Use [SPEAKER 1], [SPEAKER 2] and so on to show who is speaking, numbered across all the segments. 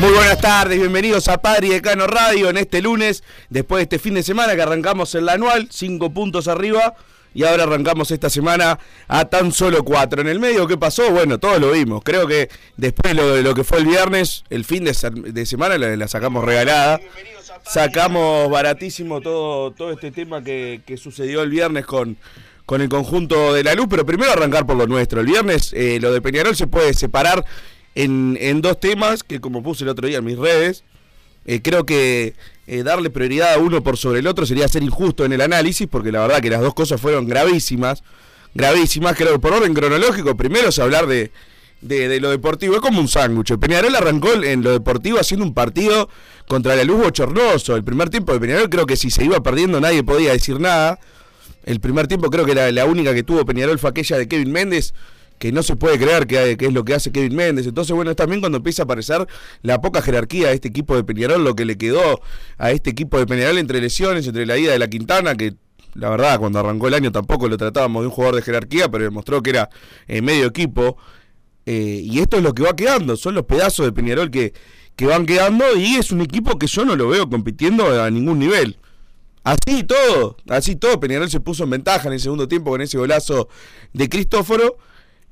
[SPEAKER 1] Muy buenas tardes, bienvenidos a Padre y Decano Radio en este lunes, después de este fin de semana que arrancamos en la anual, cinco puntos arriba, y ahora arrancamos esta semana a tan solo cuatro. En el medio, ¿qué pasó? Bueno, todos lo vimos. Creo que después de lo, lo que fue el viernes, el fin de, se- de semana la, la sacamos regalada. Sacamos baratísimo todo, todo este tema que, que sucedió el viernes con, con el conjunto de la luz, pero primero arrancar por lo nuestro. El viernes eh, lo de Peñarol se puede separar en, en dos temas que como puse el otro día en mis redes, eh, creo que eh, darle prioridad a uno por sobre el otro sería ser injusto en el análisis, porque la verdad que las dos cosas fueron gravísimas, gravísimas, creo que por orden cronológico, primero es hablar de, de, lo deportivo, es como un sándwich. Peñarol arrancó en lo deportivo haciendo un partido contra la luz bochornoso. El primer tiempo de Peñarol creo que si se iba perdiendo nadie podía decir nada. El primer tiempo creo que la, la única que tuvo Peñarol fue aquella de Kevin Méndez, que no se puede creer que, es lo que hace Kevin Méndez. Entonces, bueno, es también cuando empieza a aparecer la poca jerarquía de este equipo de Peñarol, lo que le quedó a este equipo de Peñarol entre lesiones, entre la ida de la Quintana, que la verdad cuando arrancó el año tampoco lo tratábamos de un jugador de jerarquía, pero demostró que era eh, medio equipo. Eh, y esto es lo que va quedando, son los pedazos de Peñarol que, que van quedando y es un equipo que yo no lo veo compitiendo a ningún nivel. Así todo, así todo, Peñarol se puso en ventaja en el segundo tiempo con ese golazo de Cristóforo.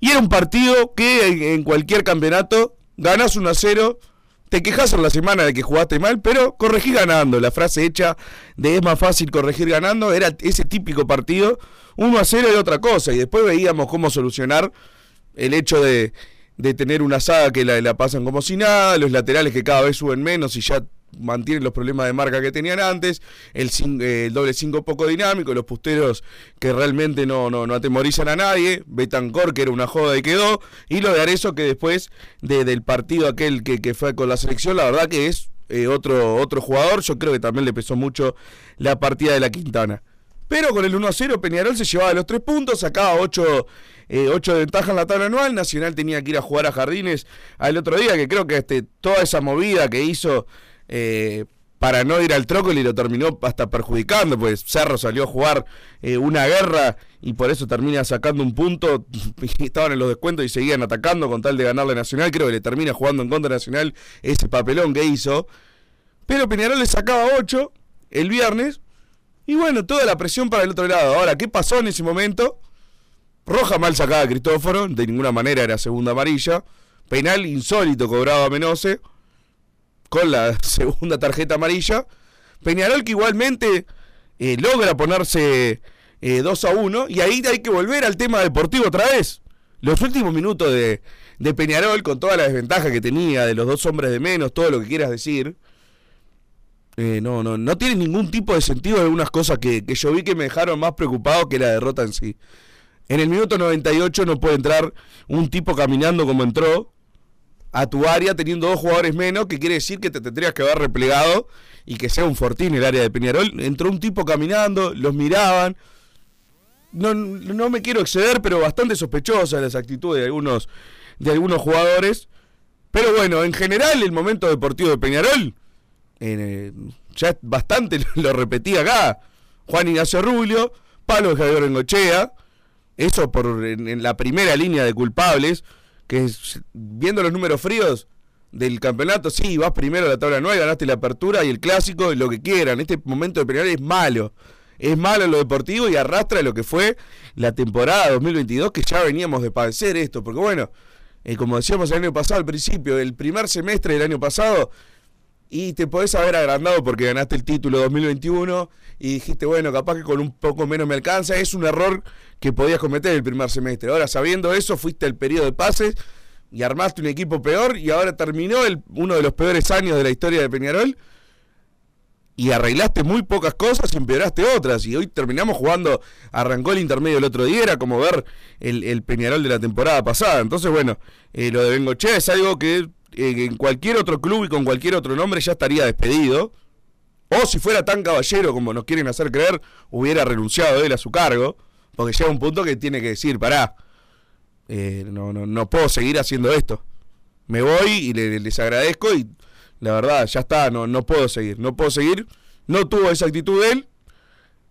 [SPEAKER 1] Y era un partido que en, en cualquier campeonato ganás 1 a 0, te quejas en la semana de que jugaste mal, pero corregí ganando. La frase hecha de es más fácil corregir ganando era ese típico partido. 1 a 0 era otra cosa. Y después veíamos cómo solucionar el hecho de, de tener una saga que la, la pasan como si nada, los laterales que cada vez suben menos y ya mantienen los problemas de marca que tenían antes, el, eh, doble 5 poco dinámico, los pusteros que realmente no, no, atemorizan a nadie, Betancor que era una joda y quedó, y lo de Arezo que después de- del partido aquel que, que fue con la selección, la verdad que es eh, otro, otro jugador, yo creo que también le pesó mucho la partida de la Quintana. Pero con el 1 a 0 Peñarol se llevaba los tres puntos, sacaba 8, de ventaja en la tabla anual. Nacional tenía que ir a jugar a Jardines al otro día, que creo que este, toda esa movida que hizo eh, para no ir al Trócoli lo terminó hasta perjudicando, pues Cerro salió a jugar eh, una guerra y por eso termina sacando un punto. Estaban en los descuentos y seguían atacando con tal de ganarle Nacional. Creo que le termina jugando en contra Nacional ese papelón que hizo. Pero Peñarol le sacaba 8 el viernes. Y bueno, toda la presión para el otro lado. Ahora, ¿qué pasó en ese momento? Roja mal sacada a Cristóforo, de ninguna manera era segunda amarilla. Penal insólito cobrado a Menose, con la segunda tarjeta amarilla. Peñarol que igualmente eh, logra ponerse eh, 2 a 1. Y ahí hay que volver al tema deportivo otra vez. Los últimos minutos de, de Peñarol, con toda la desventaja que tenía, de los dos hombres de menos, todo lo que quieras decir. Eh, no, no, no tiene ningún tipo de sentido algunas cosas que, que yo vi que me dejaron más preocupado que la derrota en sí. En el minuto 98 no puede entrar un tipo caminando como entró, a tu área teniendo dos jugadores menos, que quiere decir que te tendrías que haber replegado y que sea un fortín el área de Peñarol. Entró un tipo caminando, los miraban. No, no me quiero exceder, pero bastante sospechosas las actitudes de algunos, de algunos jugadores. Pero bueno, en general el momento deportivo de Peñarol, eh, ya bastante lo repetí acá, Juan Ignacio Rubio, Pablo de Javier Bengochea, eso por en, la primera línea de culpables, que viendo los números fríos del campeonato, sí, vas primero a la tabla 9, ganaste la apertura y el clásico, lo que quieran, este momento de Peñarol es malo. Es malo lo deportivo y arrastra lo que fue la temporada 2022, que ya veníamos de padecer esto, porque bueno, eh, como decíamos el año pasado al principio, el primer semestre del año pasado, y te podés haber agrandado porque ganaste el título 2021 y dijiste, bueno, capaz que con un poco menos me alcanza, es un error que podías cometer el primer semestre. Ahora, sabiendo eso, fuiste al periodo de pases y armaste un equipo peor y ahora terminó el, uno de los peores años de la historia de Peñarol y arreglaste muy pocas cosas y empeoraste otras. Y hoy terminamos jugando, arrancó el intermedio el otro día, era como ver el, Peñarol de la temporada pasada. Entonces, bueno, eh, lo de Bengoche es algo que eh, en cualquier otro club y con cualquier otro nombre ya estaría despedido. O si fuera tan caballero como nos quieren hacer creer, hubiera renunciado él a su cargo. Porque llega un punto que tiene que decir, pará, eh, no, no, no puedo seguir haciendo esto. Me voy y les agradezco y la verdad, ya está, no, no puedo seguir, no puedo seguir. No tuvo esa actitud él.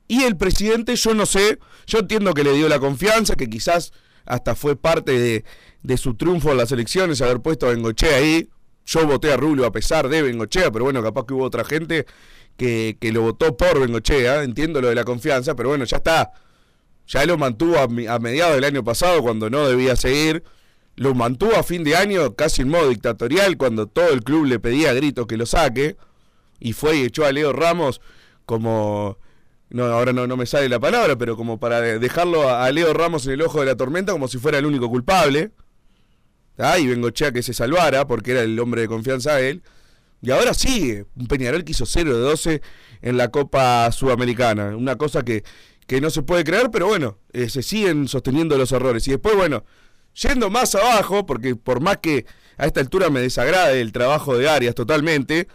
[SPEAKER 1] Y el presidente, yo no sé, yo entiendo que le dio la confianza, que quizás hasta fue parte de, de su triunfo en las elecciones, haber puesto a Bengochea ahí. Yo voté a Rubio a pesar de Bengochea, pero bueno, capaz que hubo otra gente que, que lo votó por Bengochea, entiendo lo de la confianza, pero bueno, ya está. Ya lo mantuvo a, mediados del año pasado cuando no debía seguir. Lo mantuvo a fin de año casi en modo dictatorial cuando todo el club le pedía a gritos que lo saque. Y fue y echó a Leo Ramos como no ahora no, no me sale la palabra pero como para dejarlo a, Leo Ramos en el ojo de la tormenta como si fuera el único culpable. ¿ah? y Bengochea que se salvara porque era el hombre de confianza a él. Y ahora sigue. Un Peñarol que hizo 0 de 12 en la Copa Sudamericana. Una cosa que, que no se puede creer pero bueno eh, se siguen sosteniendo los errores y después bueno Yendo más abajo, porque por más que a esta altura me desagrade el trabajo de Arias totalmente,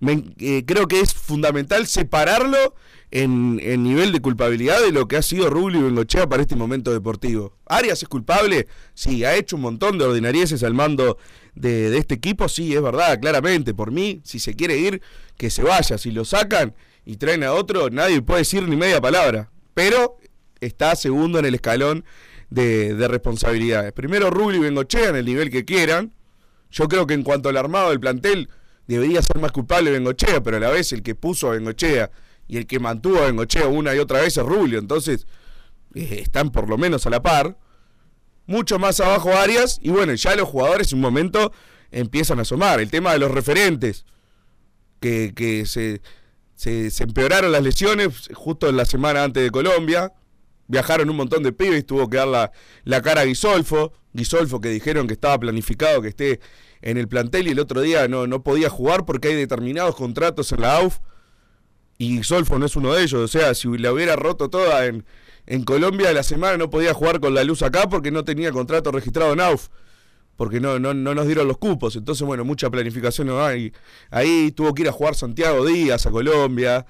[SPEAKER 1] eh, creo que es fundamental separarlo en, nivel de culpabilidad de lo que ha sido Rubio y Bengochea para este momento deportivo. Arias es culpable, sí, ha hecho un montón de ordinarieces al mando de, de, este equipo, sí, es verdad, claramente. Por mí, si se quiere ir, que se vaya. Si lo sacan y traen a otro, nadie puede decir ni media palabra. Pero está segundo en el escalón de, responsabilidades. Primero Rubio y Bengochea en el nivel que quieran. Yo creo que en cuanto al armado del plantel, debería ser más culpable Bengochea, pero a la vez el que puso a Bengochea y el que mantuvo a Bengochea una y otra vez es Rubio. Entonces, eh, están por lo menos a la par. Mucho más abajo Arias. Y bueno, ya los jugadores en un momento empiezan a asomar. El tema de los referentes, que, que se, se, se empeoraron las lesiones justo en la semana antes de Colombia. Viajaron un montón de pibes, tuvo que dar la, cara a Guisolfo, Guisolfo que dijeron que estaba planificado que esté en el plantel y el otro día no, no podía jugar porque hay determinados contratos en la AUF y Guisolfo no es uno de ellos, o sea, si la hubiera roto toda en, en Colombia la semana no podía jugar con la luz acá porque no tenía contrato registrado en AUF porque no, no, no nos dieron los cupos. Entonces, bueno, mucha planificación no hay. Ahí tuvo que ir a jugar Santiago Díaz a Colombia.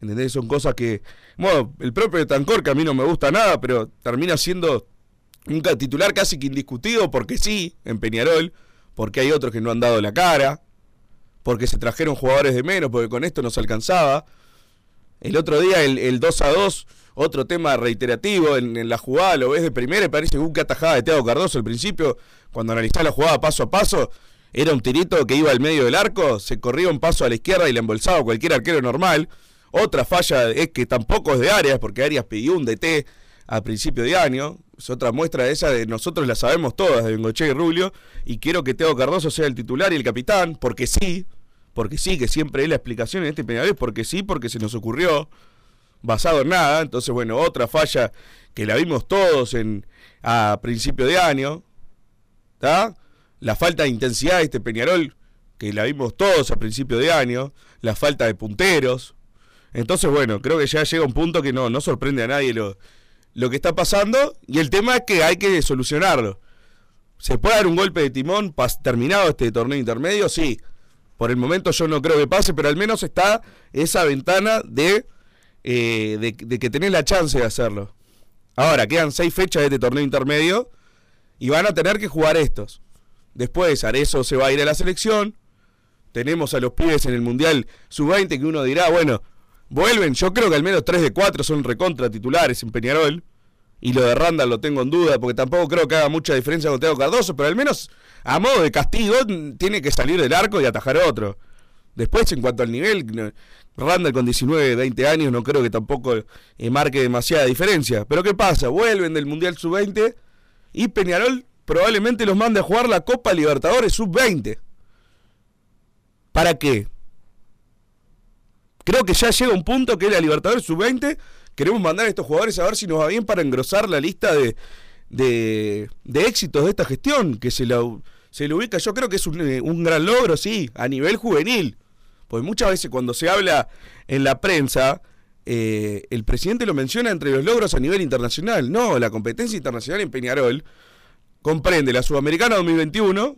[SPEAKER 1] ¿Entendés? Son cosas que. Bueno, el propio Tancor, que a mí no me gusta nada, pero termina siendo un titular casi que indiscutido, porque sí, en Peñarol, porque hay otros que no han dado la cara, porque se trajeron jugadores de menos, porque con esto no se alcanzaba. El otro día, el, 2 a 2, otro tema reiterativo en, la jugada, lo ves de primera y parece que atajada de Teo Cardoso al principio, cuando analizás la jugada paso a paso, era un tirito que iba al medio del arco, se corría un paso a la izquierda y le embolsaba cualquier arquero normal. Otra falla es que tampoco es de Arias, porque Arias pidió un DT a principio de año. Es otra muestra de esa de nosotros la sabemos todas, de Bengoche y Rubio. Y quiero que Teo Cardoso sea el titular y el capitán, porque sí, porque sí, que siempre es la explicación en este penal, porque sí, porque se nos ocurrió, basado en nada. Entonces, bueno, otra falla que la vimos todos en, a principio de año. ¿Está? La falta de intensidad de este Peñarol, que la vimos todos a principio de año. La falta de punteros, entonces, bueno, creo que ya llega un punto que no, no sorprende a nadie lo, lo que está pasando y el tema es que hay que solucionarlo. ¿Se puede dar un golpe de timón terminado este torneo intermedio? Sí. Por el momento yo no creo que pase, pero al menos está esa ventana de, eh, de, de que tenés la chance de hacerlo. Ahora, quedan seis fechas de este torneo intermedio y van a tener que jugar estos. Después Arezo se va a ir a la selección. Tenemos a los pibes en el Mundial Sub-20 que uno dirá, bueno, vuelven. Yo creo que al menos 3 de 4 son recontra titulares en Peñarol. Y lo de Randall lo tengo en duda, porque tampoco creo que haga mucha diferencia con Teo Cardoso, pero al menos a modo de castigo tiene que salir del arco y atajar otro. Después, en cuanto al nivel, Randall con 19, 20 años no creo que tampoco eh, marque demasiada diferencia. Pero ¿qué pasa? Vuelven del Mundial Sub-20 y Peñarol probablemente los mande a jugar la Copa Libertadores Sub-20. ¿Para qué? Creo que ya llega un punto que la Libertadores Sub-20 queremos mandar a estos jugadores a ver si nos va bien para engrosar la lista de, de, de éxitos de esta gestión, que se lo, se lo ubica, yo creo que es un, eh, un gran logro, sí, a nivel juvenil. Pues muchas veces cuando se habla en la prensa, eh, el presidente lo menciona entre los logros a nivel internacional. No, la competencia internacional en Peñarol comprende la Sudamericana 2021,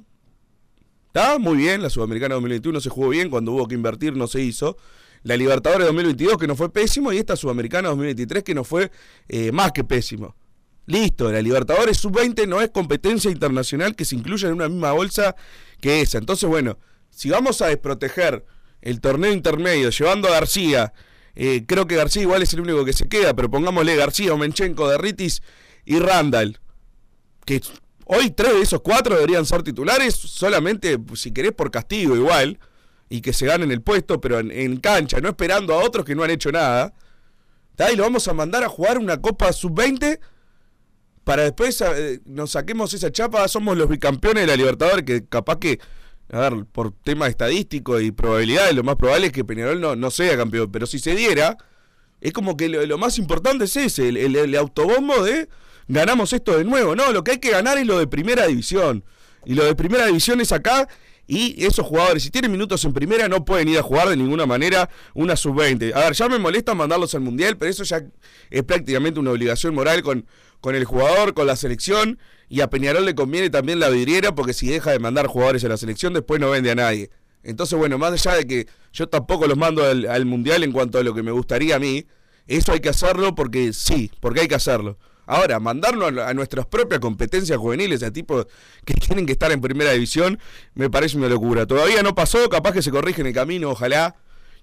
[SPEAKER 1] Está muy bien, la Sudamericana 2021 se jugó bien, cuando hubo que invertir no se hizo. La Libertadores 2022 que no fue pésimo y esta Sudamericana 2023 que no fue eh, más que pésimo. Listo, la Libertadores Sub-20 no es competencia internacional que se incluya en una misma bolsa que esa. Entonces, bueno, si vamos a desproteger el torneo intermedio llevando a García, eh, creo que García igual es el único que se queda, pero pongámosle García, Omenchenko, Derritis y Randall, que hoy tres de esos cuatro deberían ser titulares solamente, si querés, por castigo igual, y que se ganen el puesto, pero en, cancha, no esperando a otros que no han hecho nada. Y lo vamos a mandar a jugar una Copa Sub-20 para después eh, nos saquemos esa chapa, somos los bicampeones de la Libertadores, que capaz que, a ver, por tema estadístico y probabilidades, lo más probable es que Peñarol no, no sea campeón, pero si se diera, es como que lo, lo más importante es ese, el, el- el autobombo de ganamos esto de nuevo. No, lo que hay que ganar es lo de primera división. Y lo de primera división es acá. Y esos jugadores, si tienen minutos en primera, no pueden ir a jugar de ninguna manera una sub-20. A ver, ya me molesta mandarlos al mundial, pero eso ya es prácticamente una obligación moral con, con el jugador, con la selección. Y a Peñarol le conviene también la vidriera, porque si deja de mandar jugadores a la selección, después no vende a nadie. Entonces, bueno, más allá de que yo tampoco los mando al, al mundial en cuanto a lo que me gustaría a mí, eso hay que hacerlo porque sí, porque hay que hacerlo. Ahora, mandarnos a, a nuestras propias competencias juveniles a tipos que tienen que estar en primera división, me parece una locura. Todavía no pasó, capaz que se corrige en el camino, ojalá.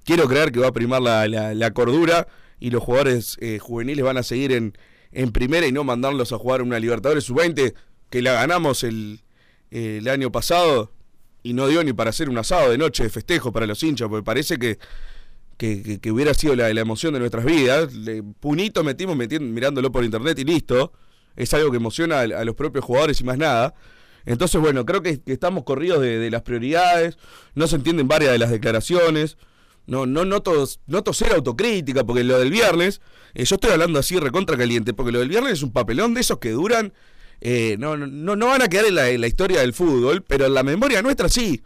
[SPEAKER 1] Quiero creer que va a primar la, la- la cordura y los jugadores eh, juveniles van a seguir en, en primera y no mandarlos a jugar una Libertadores Sub-20, que la ganamos el, eh, el año pasado y no dio ni para hacer un asado de noche de festejo para los hinchas, porque parece que, que, que- hubiera sido la, emoción de nuestras vidas. Le, punito metimos meti- mirándolo por internet y listo. Es algo que emociona a, los propios jugadores y más nada. Entonces, bueno, creo que, estamos corridos de las prioridades. No se entienden varias de las declaraciones. No, no noto, noto ser autocrítica, porque lo del viernes, eh, yo estoy hablando así recontra caliente, porque lo del viernes es un papelón de esos que duran, eh, no, no, no van a quedar en la, en la historia del fútbol, pero en la memoria nuestra sí.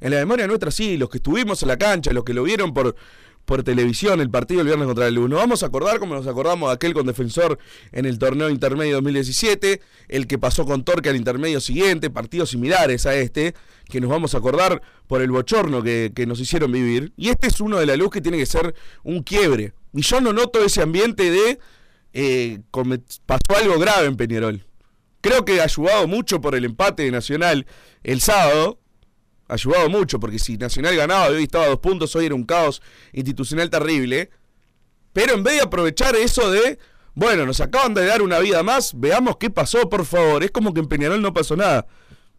[SPEAKER 1] En la memoria nuestra sí, los que estuvimos en la cancha, los que lo vieron por, por televisión el partido el viernes contra el Luz. Nos vamos a acordar como nos acordamos de aquel con defensor en el torneo intermedio 2017, el que pasó con Torque al intermedio siguiente, partidos similares a este, que nos vamos a acordar por el bochorno que, que nos hicieron vivir. Y este es uno de la luz que tiene que ser un quiebre. Y yo no noto ese ambiente de eh, pasó algo grave en Peñarol. Creo que ha ayudado mucho por el empate de Nacional el sábado, ayudado mucho, porque si Nacional ganaba hoy estaba a dos puntos, hoy era un caos institucional terrible. Pero en vez de aprovechar eso de, bueno, nos acaban de dar una vida más, veamos qué pasó, por favor. Es como que en Peñarol no pasó nada.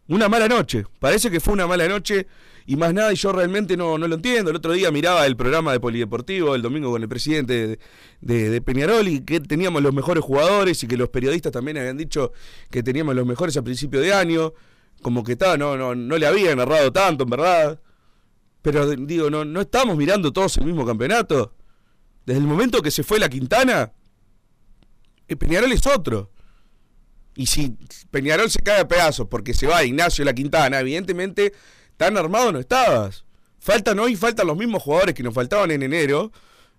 [SPEAKER 1] Una mala noche. Parece que fue una mala noche y más nada, y yo realmente no, no lo entiendo. El otro día miraba el programa de Polideportivo el domingo con el presidente de, de- de Peñarol y que teníamos los mejores jugadores y que los periodistas también habían dicho que teníamos los mejores a principio de año. Como que estaba, no, no, no le habían narrado tanto, en verdad. Pero digo, no, no estamos mirando todos el mismo campeonato. Desde el momento que se fue la Quintana, el Peñarol es otro. Y si Peñarol se cae a pedazos porque se va Ignacio La Quintana, evidentemente tan armado no estabas. Faltan hoy, faltan los mismos jugadores que nos faltaban en enero.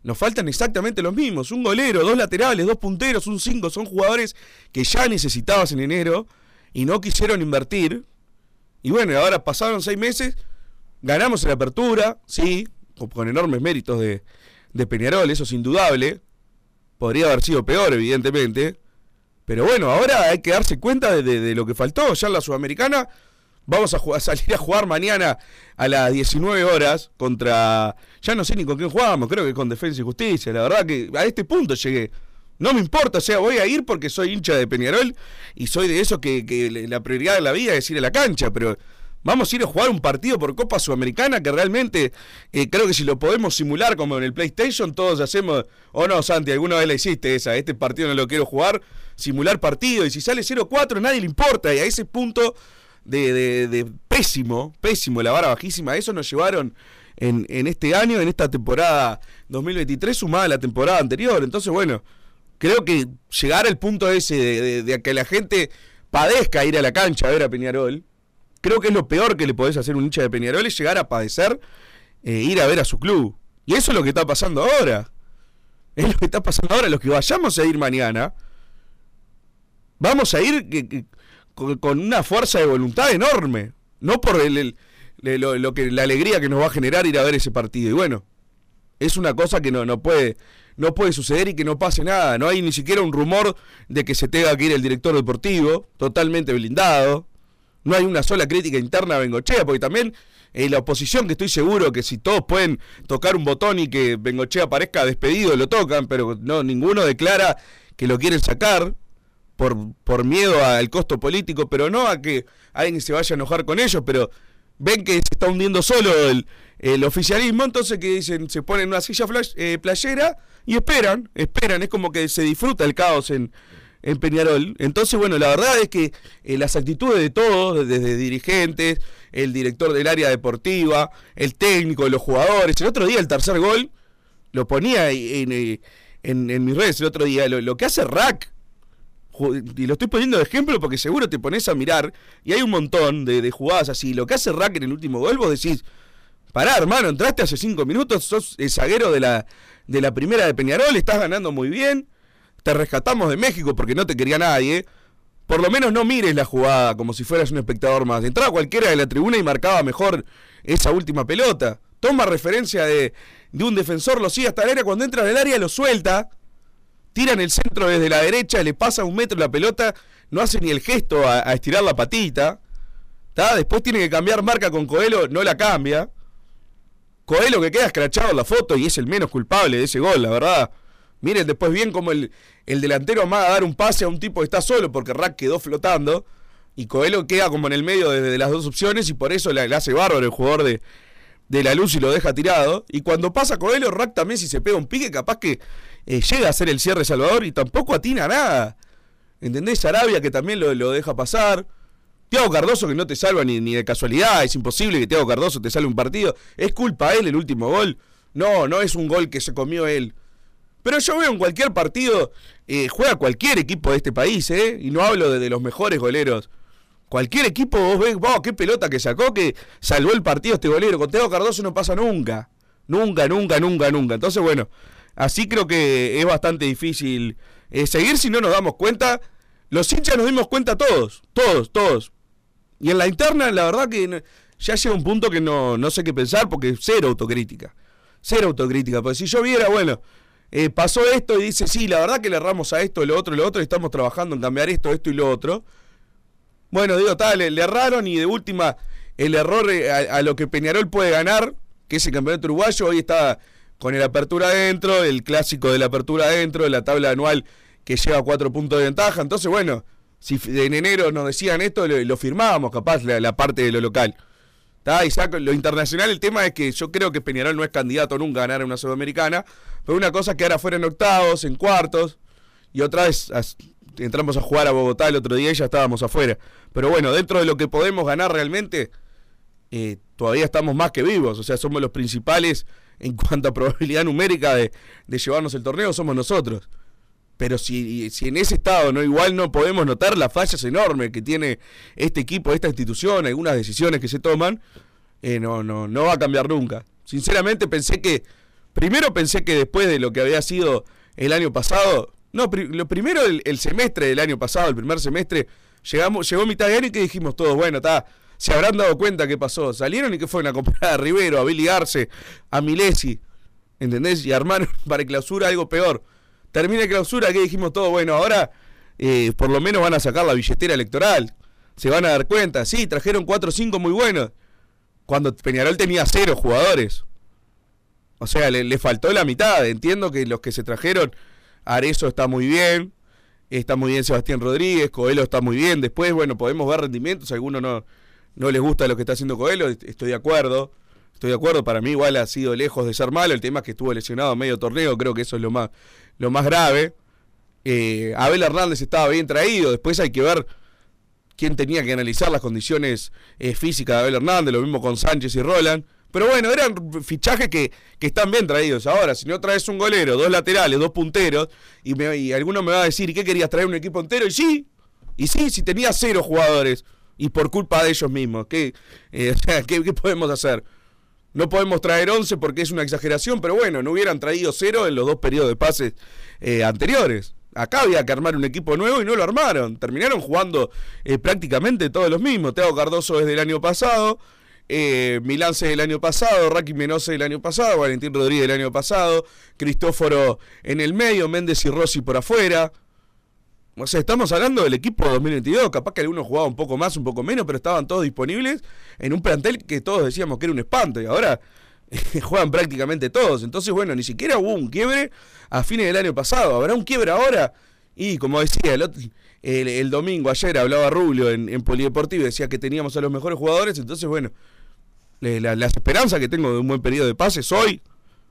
[SPEAKER 1] Nos faltan exactamente los mismos. Un golero, dos laterales, dos punteros, un cinco. Son jugadores que ya necesitabas en enero y no quisieron invertir. Y bueno, ahora pasaron seis meses, ganamos en la apertura, sí, con, enormes méritos de, de Peñarol, eso es indudable. Podría haber sido peor, evidentemente. Pero bueno, ahora hay que darse cuenta de, de- lo que faltó. Ya en la Sudamericana vamos a, a salir a jugar mañana a las 19 horas contra... Ya no sé ni con quién jugamos, creo que con Defensa y Justicia. La verdad que a este punto llegué. No me importa, o sea, voy a ir porque soy hincha de Peñarol y soy de eso que, la prioridad de la vida es ir a la cancha, pero vamos a ir a jugar un partido por Copa Sudamericana que realmente eh, creo que si lo podemos simular como en el PlayStation, todos hacemos, o no, Santi, alguna vez la hiciste esa, este partido no lo quiero jugar, simular partido, y si sale 0-4 nadie le importa, y a ese punto de, de- de pésimo, pésimo, la vara bajísima, eso nos llevaron en, en este año, en esta temporada 2023, sumada a la temporada anterior, entonces bueno, creo que llegar al punto ese de, de- de que la gente padezca ir a la cancha a ver a Peñarol, creo que es lo peor que le podés hacer a un hincha de Peñarol es llegar a padecer eh, ir a ver a su club. Y eso es lo que está pasando ahora. Es lo que está pasando ahora. Los que vayamos a ir mañana, vamos a ir que- que- con, una fuerza de voluntad enorme. No por el, el- lo, lo que, la alegría que nos va a generar ir a ver ese partido. Y bueno, es una cosa que no, no puede no puede suceder y que no pase nada. No hay ni siquiera un rumor de que se tenga que ir el director deportivo, totalmente blindado. No hay una sola crítica interna a Bengochea, porque también eh, la oposición, que estoy seguro que si todos pueden tocar un botón y que Bengochea aparezca despedido, lo tocan, pero no ninguno declara que lo quieren sacar por, por miedo al costo político, pero no a que alguien se vaya a enojar con ellos, pero ven que se está hundiendo solo el, el oficialismo, entonces que dicen, se ponen en una silla flash- eh, playera y esperan, esperan, es como que se disfruta el caos en, en Peñarol. Entonces, bueno, la verdad es que eh, las actitudes de todos, desde dirigentes, el director del área deportiva, el técnico, los jugadores, el otro día el tercer gol, lo ponía en, en, en- en mis redes el otro día, lo, lo que hace Rack, y lo estoy poniendo de ejemplo porque seguro te pones a mirar y hay un montón de, de jugadas así. Lo que hace Rack en el último gol, vos decís, pará hermano, entraste hace cinco minutos, sos el zaguero de la, de la primera de Peñarol, estás ganando muy bien, te rescatamos de México porque no te quería nadie. Por lo menos no mires la jugada como si fueras un espectador más. Entraba cualquiera de la tribuna y marcaba mejor esa última pelota. Toma referencia de, de un defensor, lo sigue hasta el área, cuando entra en el área lo suelta tira en el centro desde la derecha, le pasa un metro la pelota, no hace ni el gesto a, estirar la patita. ¿tá? Después tiene que cambiar marca con Coelho, no la cambia. Coelho que queda escrachado en la foto y es el menos culpable de ese gol, la verdad. Miren después bien como el, el delantero amaga a dar un pase a un tipo que está solo porque Rack quedó flotando. Y Coelho queda como en el medio de, las dos opciones y por eso le, le hace bárbaro el jugador de, de la luz y lo deja tirado. Y cuando pasa Coelho, Rack también si se pega un pique, capaz que eh, llega a hacer el cierre Salvador y tampoco atina nada. ¿Entendés? Arabia que también lo, lo deja pasar. Tiago Cardoso que no te salva ni, de casualidad. Es imposible que Tiago Cardoso te salve un partido. Es culpa él el último gol. No, no es un gol que se comió él. Pero yo veo en cualquier partido, eh, juega cualquier equipo de este país, ¿eh? Y no hablo de, de los mejores goleros. Cualquier equipo, vos ves, wow, qué pelota que sacó, que salvó el partido este golero. Con Teo Cardoso no pasa nunca. Nunca, nunca, nunca, nunca. Entonces, bueno, así creo que es bastante difícil eh, seguir si no nos damos cuenta. Los hinchas nos dimos cuenta todos, todos, todos. Y en la interna, la verdad que ya llega un punto que no, no sé qué pensar porque cero autocrítica. Cero autocrítica. Porque si yo viera, bueno, eh, pasó esto y dice, sí, la verdad que le erramos a esto, lo otro, lo otro, y estamos trabajando en cambiar esto, esto y lo otro. Bueno, digo, tal, le, le erraron y de última, el error eh, a, a lo que Peñarol puede ganar, que es el campeonato uruguayo, hoy está con el apertura adentro, el clásico de la apertura adentro, la tabla anual que lleva cuatro puntos de ventaja. Entonces, bueno, si en enero nos decían esto, lo, lo firmábamos, capaz, la, parte de lo local. ¿Tá? Y saco- lo internacional, el tema es que yo creo que Peñarol no es candidato nunca a ganar una sudamericana, pero una cosa es quedar afuera en octavos, en cuartos, y otra vez entramos a jugar a Bogotá el otro día y ya estábamos afuera. Pero bueno, dentro de lo que podemos ganar realmente, eh, todavía estamos más que vivos, o sea, somos los principales en cuanto a probabilidad numérica de, de llevarnos el torneo, somos nosotros. Pero si, si en ese estado no igual no podemos notar las fallas enormes que tiene este equipo, esta institución, algunas decisiones que se toman, eh, no, no, no va a cambiar nunca. Sinceramente pensé que, primero pensé que después de lo que había sido el año pasado, no, lo primero el, el semestre del año pasado, el primer semestre, Llegamos, llegó mitad de año y que dijimos todos, bueno, está, se habrán dado cuenta qué pasó. Salieron y que fueron a comprar a Rivero, a Billy Arce, a Milesi, ¿entendés? Y armaron para clausura algo peor. Termina clausura, que dijimos todos, bueno, ahora eh, por lo menos van a sacar la billetera electoral. Se van a dar cuenta, sí, trajeron 4 o 5 muy buenos. Cuando Peñarol tenía cero jugadores. O sea, le, le faltó la mitad. Entiendo que los que se trajeron, Arezo está muy bien, está muy bien Sebastián Rodríguez, Coelho está muy bien. Después, bueno, podemos ver rendimientos, algunos no, no les gusta lo que está haciendo Coelho, est- estoy de acuerdo. Estoy de acuerdo, para mí igual ha sido lejos de ser malo. El tema es que estuvo lesionado a medio torneo, creo que eso es lo más, lo más grave. Eh, Abel Hernández estaba bien traído, después hay que ver quién tenía que analizar las condiciones eh, físicas de Abel Hernández, lo mismo con Sánchez y Roland. Pero bueno, eran fichajes que, que están bien traídos. Ahora, si no traes un golero, dos laterales, dos punteros, y, me, y alguno me va a decir, ¿y qué querías traer un equipo entero? Y sí, y sí, si tenía cero jugadores, y por culpa de ellos mismos, ¿qué, eh, o sea, ¿qué, qué podemos hacer? No podemos traer 11 porque es una exageración, pero bueno, no hubieran traído cero en los dos periodos de pases eh, anteriores. Acá había que armar un equipo nuevo y no lo armaron. Terminaron jugando eh, prácticamente todos los mismos. Teo Cardoso desde el año pasado, eh, Milance del año pasado, Raki Menose del año pasado, Valentín Rodríguez del año pasado, Cristóforo en el medio, Méndez y Rossi por afuera. O sea, estamos hablando del equipo 2022. Capaz que algunos jugaban un poco más, un poco menos, pero estaban todos disponibles en un plantel que todos decíamos que era un espanto. Y ahora juegan prácticamente todos. Entonces, bueno, ni siquiera hubo un quiebre a fines del año pasado. ¿Habrá un quiebre ahora? Y como decía el, otro- el, domingo, ayer hablaba Rubio en, en Polideportivo decía que teníamos a los mejores jugadores. Entonces, bueno, las esperanzas que tengo de un buen periodo de pases hoy,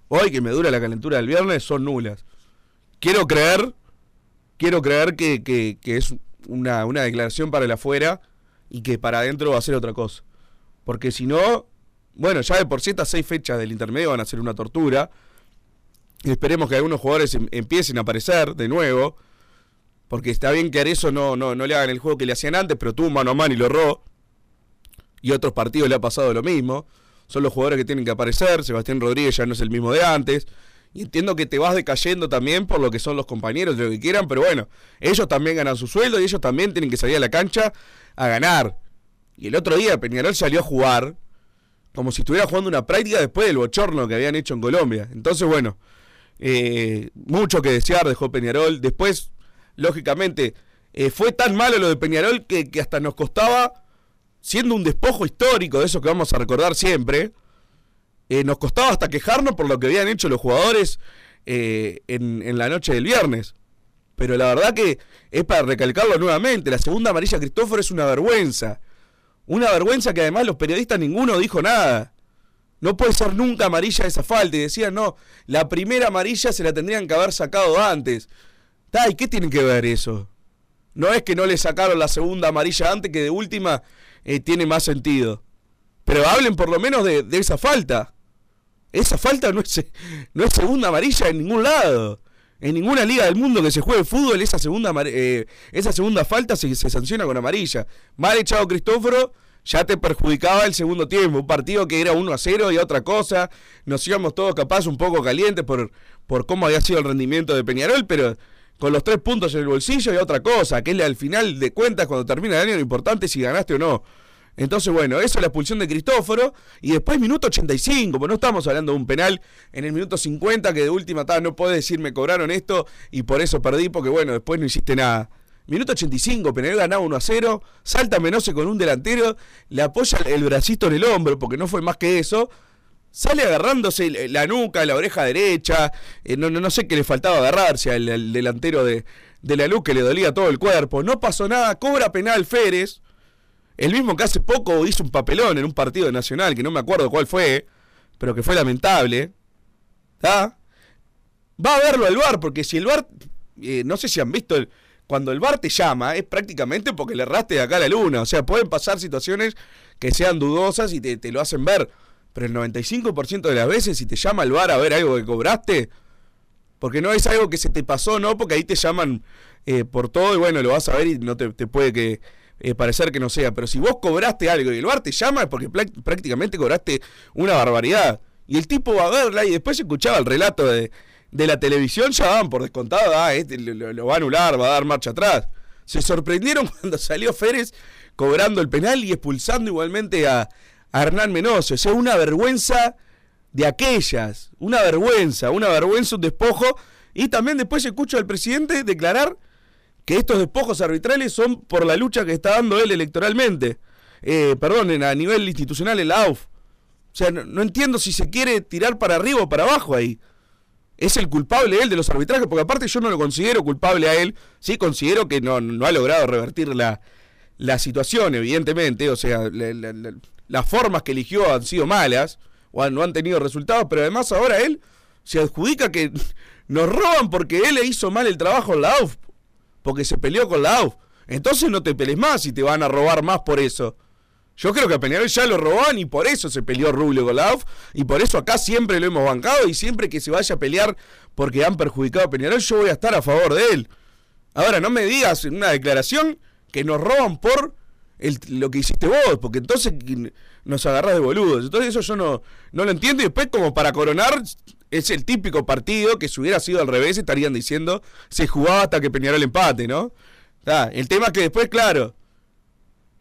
[SPEAKER 1] hoy que me dura la calentura del viernes, son nulas. Quiero creer quiero creer que, que- es una, una declaración para el afuera y que para adentro va a ser otra cosa. Porque si no, bueno, ya de por sí estas seis fechas del intermedio van a ser una tortura. Esperemos que algunos jugadores em- empiecen a aparecer de nuevo. Porque está bien que a eso no, no, no le hagan el juego que le hacían antes, pero tuvo mano a mano y lo erró. Y otros partidos le ha pasado lo mismo. Son los jugadores que tienen que aparecer. Sebastián Rodríguez ya no es el mismo de antes. Y entiendo que te vas decayendo también por lo que son los compañeros, lo que quieran, pero bueno, ellos también ganan su sueldo y ellos también tienen que salir a la cancha a ganar. Y el otro día Peñarol salió a jugar como si estuviera jugando una práctica después del bochorno que habían hecho en Colombia. Entonces, bueno, eh, mucho que desear dejó Peñarol. Después, lógicamente, eh, fue tan malo lo de Peñarol que, que hasta nos costaba, siendo un despojo histórico de eso que vamos a recordar siempre, eh, nos costaba hasta quejarnos por lo que habían hecho los jugadores eh, en, la noche del viernes. Pero la verdad que es para recalcarlo nuevamente, la segunda amarilla Cristóforo es una vergüenza. Una vergüenza que además los periodistas ninguno dijo nada. No puede ser nunca amarilla esa falta. Y decían, no, la primera amarilla se la tendrían que haber sacado antes. ¿Y qué tiene que ver eso? No es que no le sacaron la segunda amarilla antes, que de última eh, tiene más sentido. Pero hablen por lo menos de esa falta. Esa falta no es, no es segunda amarilla en ningún lado. En ninguna liga del mundo que se juegue fútbol, esa segunda, eh, esa segunda falta se, se sanciona con amarilla. Mal echado Cristóforo, ya te perjudicaba el segundo tiempo. Un partido que era 1 a 0 y otra cosa. Nos íbamos todos capaz un poco calientes por, por cómo había sido el rendimiento de Peñarol, pero con los tres puntos en el bolsillo y otra cosa, que es al final de cuentas cuando termina el año lo importante es si ganaste o no. Entonces, bueno, eso es la expulsión de Cristóforo. Y después, minuto 85, pues no estamos hablando de un penal en el minuto 50, que de última ta, no podés decir me cobraron esto y por eso perdí, porque bueno, después no hiciste nada. Minuto 85, Penal ganaba 1 a 0, salta Menose con un delantero, le apoya el bracito en el hombro, porque no fue más que eso. Sale agarrándose la nuca, la oreja derecha, eh, no, no, no sé qué le faltaba agarrarse al, al delantero de, de la luz que le dolía todo el cuerpo. No pasó nada, cobra penal Férez. El mismo que hace poco hizo un papelón en un partido nacional, que no me acuerdo cuál fue, pero que fue lamentable. ¿Está? Va a verlo al bar, porque si el bar, eh, no sé si han visto, el- cuando el bar te llama, es prácticamente porque le erraste de acá a la luna. O sea, pueden pasar situaciones que sean dudosas y te, te lo hacen ver. Pero el 95% de las veces, si te llama el bar a ver algo que cobraste, porque no es algo que se te pasó, ¿no? Porque ahí te llaman eh, por todo y bueno, lo vas a ver y no te, te puede que eh, parecer que no sea. Pero si vos cobraste algo y el bar te llama es porque prácticamente cobraste una barbaridad. Y el tipo va a verla y después escuchaba el relato de, de la televisión, ya daban por descontado, ah, este lo va a anular, va a dar marcha atrás. Se sorprendieron cuando salió Férez cobrando el penal y expulsando igualmente a, a Hernán Menoso. O sea, una vergüenza de aquellas. Una vergüenza, una vergüenza, un despojo. Y también después escucho al presidente declarar que estos despojos arbitrales son por la lucha que está dando él electoralmente. Eh, a nivel institucional en la AUF. O sea, no, entiendo si se quiere tirar para arriba o para abajo ahí. Es el culpable él de los arbitrajes, porque aparte yo no lo considero culpable a él. Sí considero que no, no ha logrado revertir la, la situación, evidentemente. O sea, la- la- la- las formas que eligió han sido malas o no han tenido resultados, pero además ahora él se adjudica que nos roban porque él hizo mal el trabajo en la AUF, porque se peleó con la AUF. Entonces no te pelees más y te van a robar más por eso. Yo creo que a Peñarol ya lo robaban y por eso se peleó Rubio con la AUF y por eso acá siempre lo hemos bancado y siempre que se vaya a pelear porque han perjudicado a Peñarol yo voy a estar a favor de él. Ahora, no me digas en una declaración que nos roban por el- lo que hiciste vos, porque entonces nos agarrás de boludos. Entonces eso yo no, no lo entiendo y después como para coronar es el típico partido que si hubiera sido al revés estarían diciendo se jugaba hasta que Peñarol empate, ¿no? Ah, el tema es que después, claro,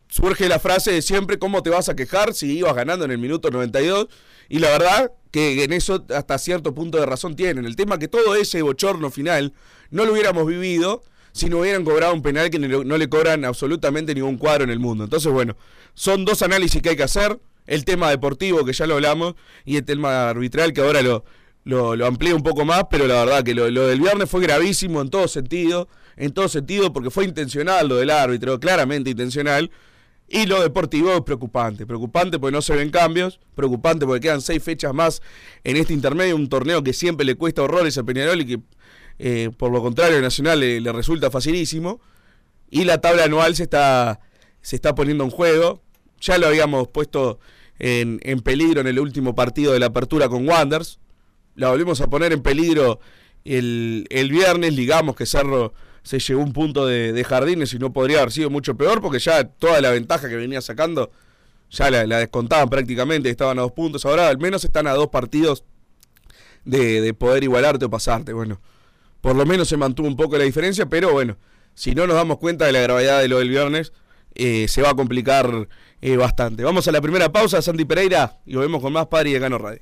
[SPEAKER 1] surge la frase de siempre, ¿cómo te vas a quejar si ibas ganando en el minuto 92? Y la verdad que en eso hasta cierto punto de razón tienen. El tema es que todo ese bochorno final no lo hubiéramos vivido si no hubieran cobrado un penal que no le cobran absolutamente ningún cuadro en el mundo. Entonces, bueno, son dos análisis que hay que hacer. El tema deportivo, que ya lo hablamos, y el tema arbitral, que ahora lo, lo, lo amplío un poco más, pero la verdad que lo, lo del viernes fue gravísimo en todo sentido, en todo sentido, porque fue intencional lo del árbitro, claramente intencional. Y lo deportivo es preocupante, preocupante porque no se ven cambios, preocupante porque quedan seis fechas más en este intermedio, un torneo que siempre le cuesta horrores a Peñarol y que eh, por lo contrario a Nacional le, le resulta facilísimo. Y la tabla anual se está, se está poniendo en juego. Ya lo habíamos puesto en, en peligro en el último partido de la apertura con Wanders. La volvimos a poner en peligro el, el viernes, digamos que Cerro se llevó un punto de, jardines y no podría haber sido mucho peor porque ya toda la ventaja que venía sacando ya la, descontaban prácticamente, estaban a dos puntos, ahora al menos están a dos partidos de, de poder igualarte o pasarte, bueno, por lo menos se mantuvo un poco la diferencia, pero bueno, si no nos damos cuenta de la gravedad de lo del viernes, eh, se va a complicar eh, bastante. Vamos a la primera pausa, Santi Pereira, y volvemos con más Padre y Decano Radio.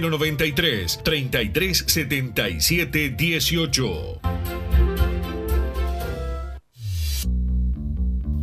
[SPEAKER 2] 093 3377 18.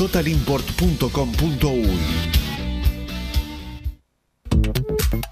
[SPEAKER 3] www.totalimport.com.uy.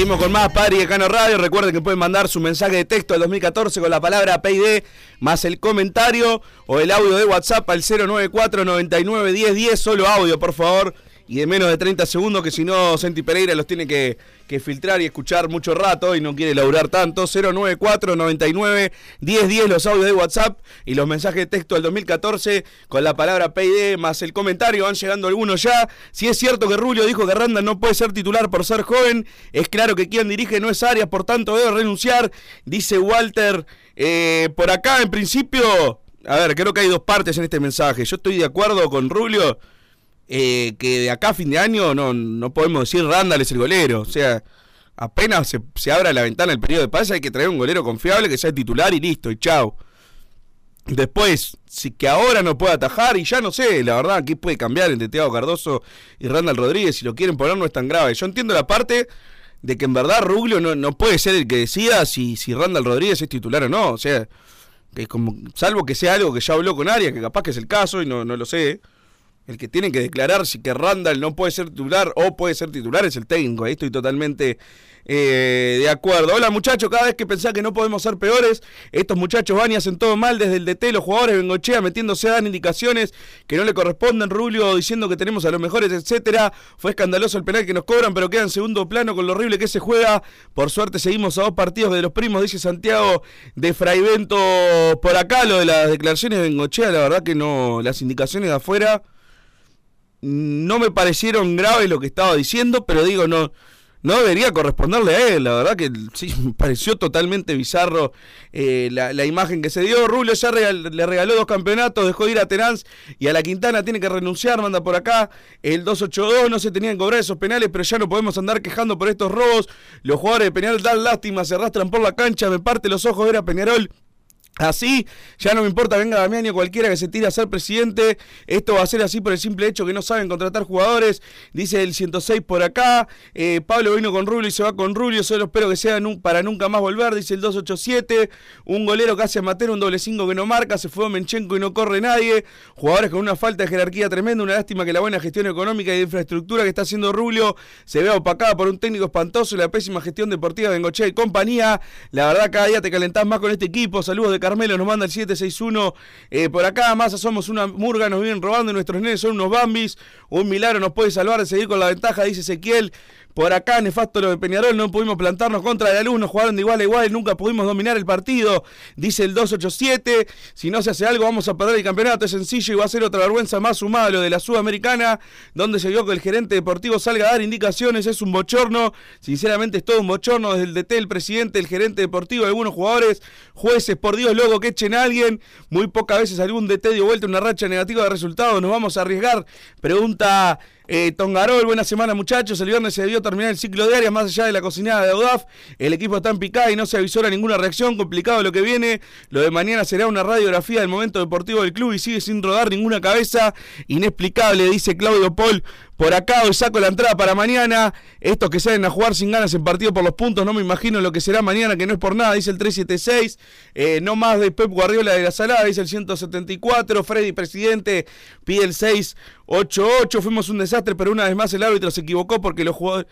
[SPEAKER 1] Seguimos con más Padre y Decano Radio. Recuerden que pueden mandar su mensaje de texto al 2014 con la palabra PID más el comentario o el audio de WhatsApp al 094 99 10 10. Solo audio, por favor. Y de menos de 30 segundos, que si no, Senti Pereira los tiene que, que filtrar y escuchar mucho rato y no quiere laburar tanto. 094 99 10 10 los audios de WhatsApp y los mensajes de texto al 2014 con la palabra PID más el comentario. Van llegando algunos ya. Si es cierto que Rulio dijo que Randa no puede ser titular por ser joven, es claro que quien dirige no es Arias, por tanto debe renunciar, dice Walter. Eh, por acá, en principio, a ver, creo que hay dos partes en este mensaje. Yo estoy de acuerdo con Rulio. Eh, que de acá a fin de año no, no podemos decir Randall es el golero. O sea, apenas se, se abra la ventana el periodo de paz hay que traer un golero confiable que sea titular y listo, y chao. Después, si que ahora no puede atajar, y ya no sé, la verdad, aquí puede cambiar entre Thiago Cardoso y Randall Rodríguez, si lo quieren poner no es tan grave. Yo entiendo la parte de que en verdad Ruglio no, no puede ser el que decida si, si Randall Rodríguez es titular o no, o sea, que como, salvo que sea algo que ya habló con Arias, que capaz que es el caso y no, no lo sé. El que tiene que declarar si que Randall no puede ser titular o puede ser titular es el técnico. Ahí estoy totalmente eh, de acuerdo. Hola muchachos, cada vez que pensás que no podemos ser peores, estos muchachos van y hacen todo mal desde el DT, los jugadores Bengochea metiéndose dan indicaciones que no le corresponden, Rulio diciendo que tenemos a los mejores, etcétera. Fue escandaloso el penal que nos cobran, pero queda en segundo plano con lo horrible que se juega. Por suerte seguimos a dos partidos de los primos, dice Santiago de Fraivento por acá. Lo de las declaraciones de Bengochea, la verdad que no, las indicaciones de afuera no me parecieron graves lo que estaba diciendo, pero digo, no, no debería corresponderle a él. La verdad que sí, me pareció totalmente bizarro eh, la, la imagen que se dio. Rulio ya le regaló dos campeonatos, dejó de ir a Teráns y a la Quintana tiene que renunciar, manda por acá. El 282 no se tenían que cobrar esos penales, pero ya no podemos andar quejando por estos robos. Los jugadores de Peñarol dan lástima, se arrastran por la cancha, me parte los ojos, era Peñarol. Así, ya no me importa, venga Damián o cualquiera que se tire a ser presidente. Esto va a ser así por el simple hecho que no saben contratar jugadores. Dice el 106 por acá. Eh, Pablo vino con Rulio y se va con Rulio. Solo espero que sea nu- para nunca más volver. Dice el 287. Un golero hace amateur, un doble 5 que no marca. Se fue Menchenko y no corre nadie. Jugadores con una falta de jerarquía tremenda. Una lástima que la buena gestión económica y de infraestructura que está haciendo Rulio se vea opacada por un técnico espantoso y la pésima gestión deportiva de Bengochea y compañía. La verdad, cada día te calentás más con este equipo. Saludos de Carmelo nos manda el 761 eh, por acá. Massa somos una murga, nos vienen robando nuestros nenes son unos bambis. Un milagro nos puede salvar de seguir con la ventaja, dice Ezequiel. Por acá, nefasto lo de Peñarol, no pudimos plantarnos contra la luz, nos jugaron de igual a igual nunca pudimos dominar el partido, dice el 287. Si no se hace algo, vamos a perder el campeonato, es sencillo y va a ser otra vergüenza más sumada lo de la Sudamericana, donde se vio que el gerente deportivo salga a dar indicaciones, es un bochorno. Sinceramente, es todo un bochorno desde el DT, el presidente, el gerente deportivo, algunos jugadores, jueces, por Dios, luego que echen a alguien. Muy pocas veces algún DT dio vuelta una racha negativa de resultados, nos vamos a arriesgar. Pregunta. Eh, Tongarol, buena semana muchachos. El viernes se debió terminar el ciclo de áreas más allá de la cocinada de Audaf. El equipo está en picada y no se avisora ninguna reacción. Complicado lo que viene. Lo de mañana será una radiografía del momento deportivo del club y sigue sin rodar ninguna cabeza. Inexplicable, dice Claudio Paul. Por acá hoy saco la entrada para mañana. Estos que salen a jugar sin ganas en partido por los puntos, no me imagino lo que será mañana, que no es por nada, dice el 376. Eh, no más de Pep Guardiola de la Salada, dice el 174. Freddy, presidente, pide el 688. Fuimos un desastre, pero una vez más el árbitro se equivocó porque los jugadores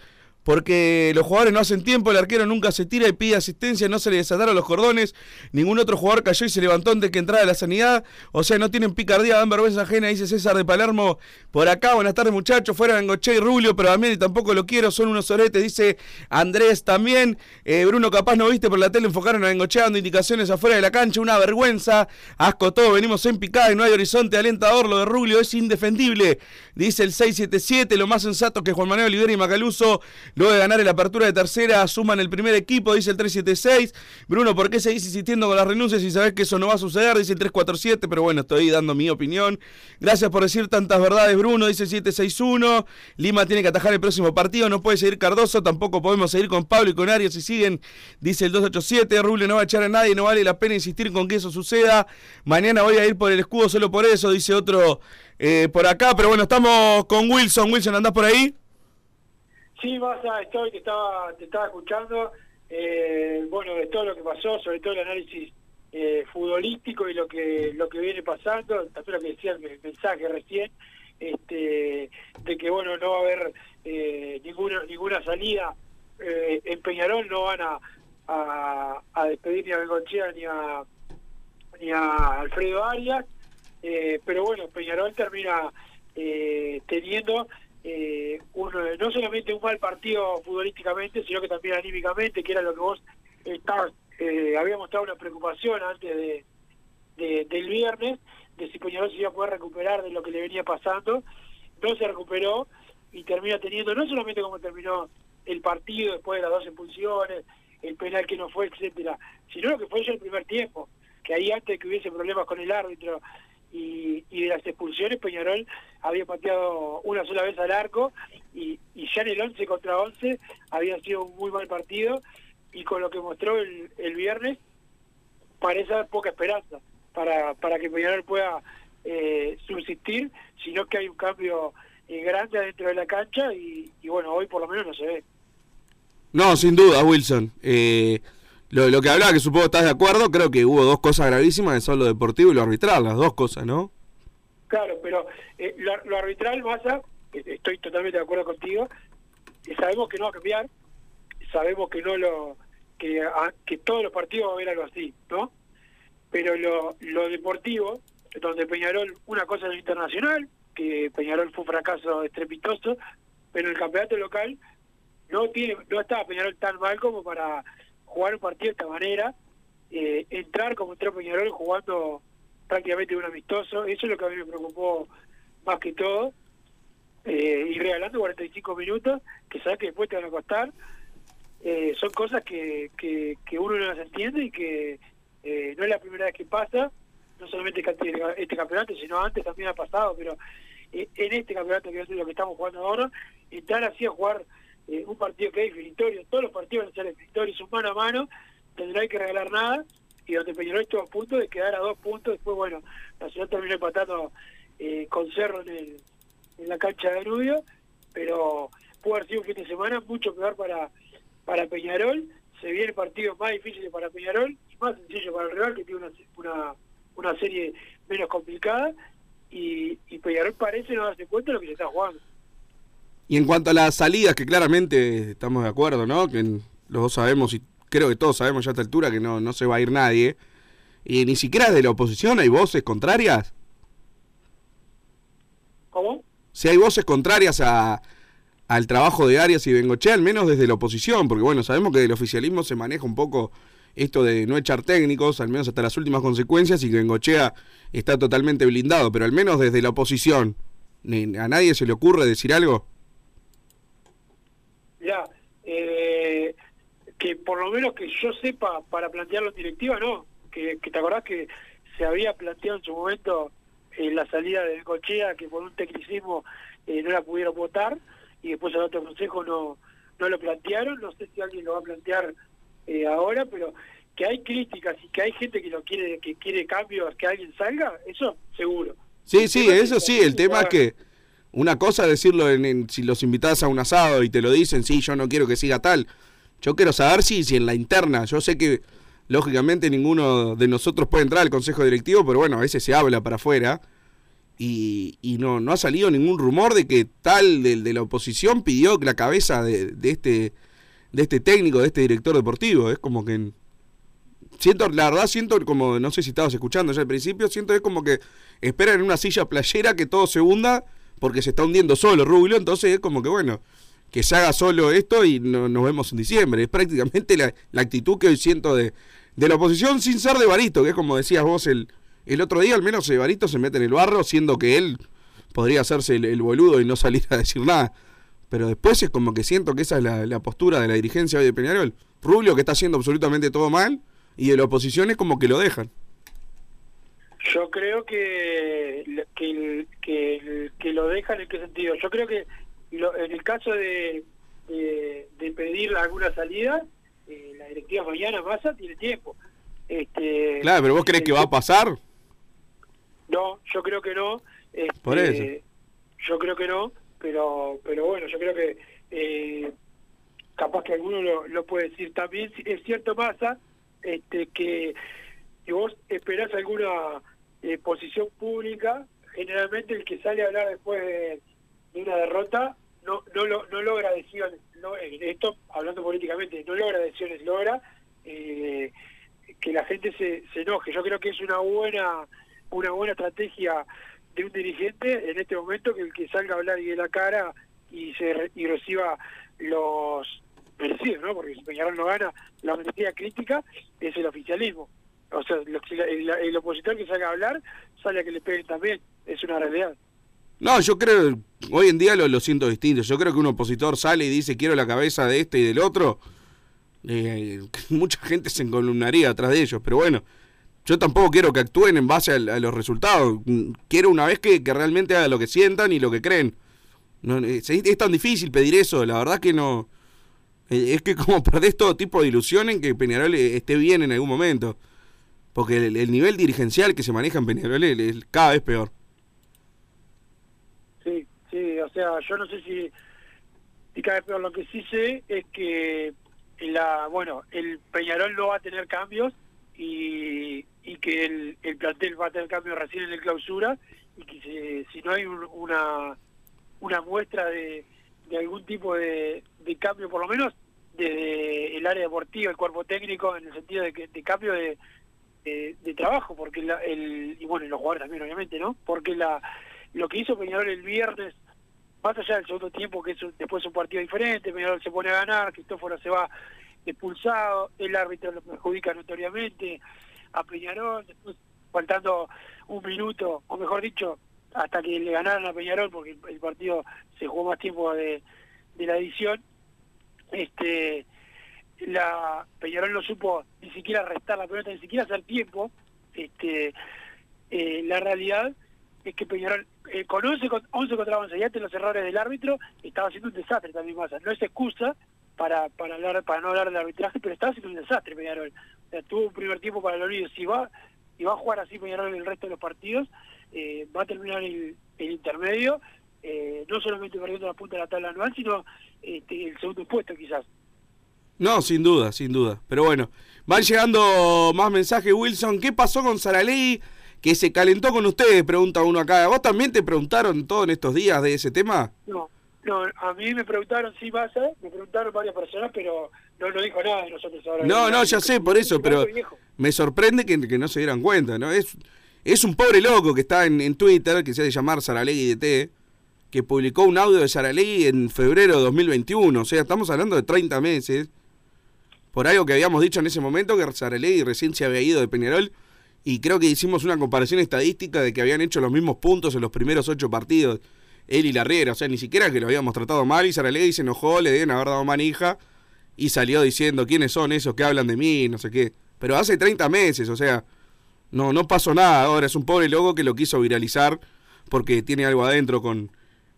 [SPEAKER 1] porque los jugadores no hacen tiempo, el arquero nunca se tira y pide asistencia, no se le desataron los cordones, ningún otro jugador cayó y se levantó antes que entrara la sanidad, o sea, no tienen picardía, dan vergüenza ajena, dice César de Palermo, por acá, buenas tardes muchachos, fuera Bengoche y Rubio, pero también y tampoco lo quiero, son unos oretes, dice Andrés también, eh, Bruno capaz no viste por la tele, enfocaron a Bengoche dando indicaciones afuera de la cancha, una vergüenza, asco todo, venimos en picada y no hay horizonte alentador, lo de Rubio es indefendible, dice el 677, lo más sensato que Juan Manuel Olivera y Macaluso Luego de ganar en la apertura de tercera, suman el primer equipo, dice el 376. Bruno, ¿por qué seguís insistiendo con las renuncias y sabés que eso no va a suceder? Dice el 347, pero bueno, estoy dando mi opinión. Gracias por decir tantas verdades, Bruno, dice el 761. Lima tiene que atajar el próximo partido, no puede seguir Cardoso, tampoco podemos seguir con Pablo y con Arias si siguen, dice el 287. Rubio no va a echar a nadie, no vale la pena insistir con que eso suceda. Mañana voy a ir por el escudo solo por eso, dice otro eh, por acá, pero bueno, estamos con Wilson. Wilson, ¿andás por ahí?
[SPEAKER 4] Sí, Massa, estoy, te estaba, te estaba escuchando, eh, bueno, de todo lo que pasó, sobre todo el análisis eh, futbolístico y lo que lo que viene pasando, también lo que decía el mensaje recién, este, de que bueno, no va a haber eh, ninguna ninguna salida en Peñarol, no van a, a, despedir ni a Bengochea ni a, ni a Alfredo Arias, pero bueno, Peñarol termina teniendo eh, no solamente un mal partido futbolísticamente, sino que también anímicamente, que era lo que vos estabas, eh, había mostrado una preocupación antes de, del viernes, de si Peñarol se iba a poder recuperar de lo que le venía pasando. No se recuperó y termina teniendo, no solamente como terminó el partido después de las dos expulsiones, el penal que no fue, etcétera, sino lo que fue ya el primer tiempo, que ahí antes de que hubiese problemas con el árbitro y, y, de las expulsiones Peñarol había pateado una sola vez al arco y, ya en el 11 contra 11 había sido un muy mal partido y con lo que mostró el, el viernes parece poca esperanza para, para que Peñarol pueda eh, subsistir, sino que hay un cambio eh, grande dentro de la cancha y, y, bueno, hoy por lo menos no se ve.
[SPEAKER 1] No, sin duda, Wilson. Eh, lo, lo que hablaba, que supongo estás de acuerdo, creo que hubo dos cosas gravísimas, que son lo deportivo y lo arbitral, las dos cosas, ¿no?
[SPEAKER 4] Claro, pero eh, lo, arbitral, Massa, estoy totalmente de acuerdo contigo, sabemos que no va a cambiar, sabemos que no lo que, a, que todos los partidos va a haber algo así, ¿no? Pero lo, lo deportivo, donde Peñarol, una cosa es lo internacional, que Peñarol fue un fracaso estrepitoso, pero el campeonato local no tiene no estaba Peñarol tan mal como para jugar un partido de esta manera, eh, entrar como entró Peñarol jugando prácticamente un amistoso, eso es lo que a mí me preocupó más que todo, eh, y regalando 45 minutos, que sabes que después te van a costar, eh, son cosas que, que, que, uno no las entiende y que no es la primera vez que pasa, no solamente este campeonato, sino antes también ha pasado, pero en este campeonato que es lo que estamos jugando ahora, entrar así a jugar eh, un partido que es definitorio, todos los partidos van a ser definitorios, un mano a mano, tendrá que regalar nada, y donde Peñarol estuvo a punto de quedar a dos puntos, después bueno, la ciudad terminó empatando eh, con Cerro en, la cancha de Rubio, pero pudo haber sido un fin de semana mucho peor para, para Peñarol, se viene partido más difícil para Peñarol y más sencillo para el rival que tiene una, una, una serie menos complicada y, y Peñarol parece no darse cuenta de lo que se está jugando.
[SPEAKER 1] Y en cuanto a las salidas, que claramente estamos de acuerdo, ¿no? Que los dos sabemos y creo que todos sabemos ya a esta altura que no, no se va a ir nadie. y ni siquiera de la oposición hay voces contrarias.
[SPEAKER 4] ¿Cómo?
[SPEAKER 1] Si hay voces contrarias a, al trabajo de Arias y Bengochea, al menos desde la oposición, porque bueno, sabemos que del oficialismo se maneja un poco esto de no echar técnicos, al menos hasta las últimas consecuencias, y que Bengochea está totalmente blindado, pero al menos desde la oposición, ¿a nadie se le ocurre decir algo?
[SPEAKER 4] Ya, eh, que por lo menos que yo sepa para plantearlo en directiva, no. Que, que te acordás que se había planteado en su momento eh, la salida de Bengochea, que por un tecnicismo eh, no la pudieron votar, y después el otro consejo no, no lo plantearon. No sé si alguien lo va a plantear eh, ahora, pero que hay críticas y que hay gente que lo quiere que quiere cambios, que alguien salga, eso seguro.
[SPEAKER 1] Sí, sí, eso sí, el tema es que una cosa es decirlo en, si los invitas a un asado y te lo dicen, sí, yo no quiero que siga tal. Yo quiero saber si, si en la interna, yo sé que lógicamente ninguno de nosotros puede entrar al consejo directivo, pero bueno, a veces se habla para afuera y, y no, no ha salido ningún rumor de que tal de, de la oposición pidió la cabeza de, de, este de este técnico, de este director deportivo. Es como que siento, la verdad siento como, no sé si estabas escuchando ya al principio, siento es como que esperan en una silla playera que todo se hunda porque se está hundiendo solo Rubio, entonces es como que bueno, que se haga solo esto y no, nos vemos en diciembre. Es prácticamente la, la, actitud que hoy siento de, de la oposición sin ser de Barito, que es como decías vos el, el otro día, al menos Barito se mete en el barro, siendo que él podría hacerse el, el boludo y no salir a decir nada. Pero después es como que siento que esa es la, la postura de la dirigencia hoy de Peñarol. Rubio que está haciendo absolutamente todo mal y de la oposición es como que lo dejan.
[SPEAKER 4] Yo creo que, que, que, que lo dejan en qué sentido. Yo creo que lo, en el caso de, de, de pedir alguna salida, eh, la directiva mañana Massa tiene tiempo. Este,
[SPEAKER 1] claro, pero vos crees que va a pasar?
[SPEAKER 4] No, yo creo que no. Este,
[SPEAKER 1] Por eso.
[SPEAKER 4] Yo creo que no, pero pero bueno, yo creo que eh, capaz que alguno lo, lo puede decir también. Es cierto, Massa, este, que si vos esperás alguna eh, posición pública, generalmente el que sale a hablar después de, una derrota no no, lo, no logra adhesiones, no, esto hablando políticamente, no logra adhesiones, logra eh, que la gente se, enoje. Yo creo que es una buena una buena estrategia de un dirigente en este momento que el que salga a hablar y de la cara y se y reciba los merecidos, ¿no? Porque si Peñarol no gana, la merecida crítica es el oficialismo. O sea, el, el, opositor que salga a hablar sale a que le peguen también, es una realidad.
[SPEAKER 1] No, yo creo, hoy en día lo, siento distinto. Yo creo que un opositor sale y dice quiero la cabeza de este y del otro. Eh, mucha gente se encolumnaría atrás de ellos, pero bueno, yo tampoco quiero que actúen en base a, los resultados. Quiero una vez que, que, realmente hagan lo que sientan y lo que creen. No, es, es, tan difícil pedir eso, la verdad que no. Es que como perdés todo tipo de ilusión en que Peñarol esté bien en algún momento. Porque el, el nivel dirigencial que se maneja en Peñarol es, cada vez peor.
[SPEAKER 4] Sí, sí, o sea, yo no sé si, si cada vez peor. Lo que sí sé es que la bueno el Peñarol no va a tener cambios y, y que el, el plantel va a tener cambios recién en el clausura y que si, si no hay un, una una muestra de, de algún tipo de, de, cambio por lo menos desde el área deportiva el cuerpo técnico en el sentido de que de cambio de, de, trabajo porque la, el y bueno y los jugadores también obviamente no porque la lo que hizo Peñarol el viernes más allá del segundo tiempo, que es un, después un partido diferente, Peñarol se pone a ganar, Cristóforo se va expulsado, el árbitro lo perjudica notoriamente a Peñarol, después faltando un minuto, o mejor dicho, hasta que le ganaron a Peñarol, porque el, el partido se jugó más tiempo de, de la edición, este la Peñarol no supo ni siquiera restar la pelota, ni siquiera hacer tiempo, este eh, la realidad es que Peñarol eh, con 11, con 11 contra 11 y antes los errores del árbitro estaba haciendo un desastre también Massa. No es excusa para para hablar para no hablar del arbitraje, pero estaba haciendo un desastre Peñarol. O sea, tuvo un primer tiempo para el olvido. Si va y va a jugar así Peñarol el resto de los partidos, eh, va a terminar el, el intermedio, eh, no solamente perdiendo la punta de la tabla anual, sino este, el segundo puesto quizás.
[SPEAKER 1] No, sin duda, sin duda. Pero bueno, van llegando más mensajes, Wilson. ¿Qué pasó con Saraley? que se calentó con ustedes, pregunta uno acá. ¿Vos también te preguntaron todo en estos días de ese tema?
[SPEAKER 4] No, no, a mí me preguntaron si vas a, me preguntaron varias personas, pero no, no dijo nada de nosotros ahora.
[SPEAKER 1] No, no, ya sé, por eso, pero me sorprende que, que no se dieran cuenta, ¿no? Es, es un pobre loco que está en, en Twitter, que se hace llamar Saralegui DT, que publicó un audio de Saralegui en febrero de 2021. O sea, estamos hablando de 30 meses. Por algo que habíamos dicho en ese momento, que Saralegui recién se había ido de Peñarol. Y creo que hicimos una comparación estadística de que habían hecho los mismos puntos en los primeros ocho partidos. Él y la Riera. O sea, ni siquiera que lo habíamos tratado mal. Y Saralegui se enojó, le deben haber dado manija. Y salió diciendo quiénes son esos que hablan de mí, no sé qué. Pero hace 30 meses, o sea, no, no pasó nada ahora. Es un pobre loco que lo quiso viralizar porque tiene algo adentro con,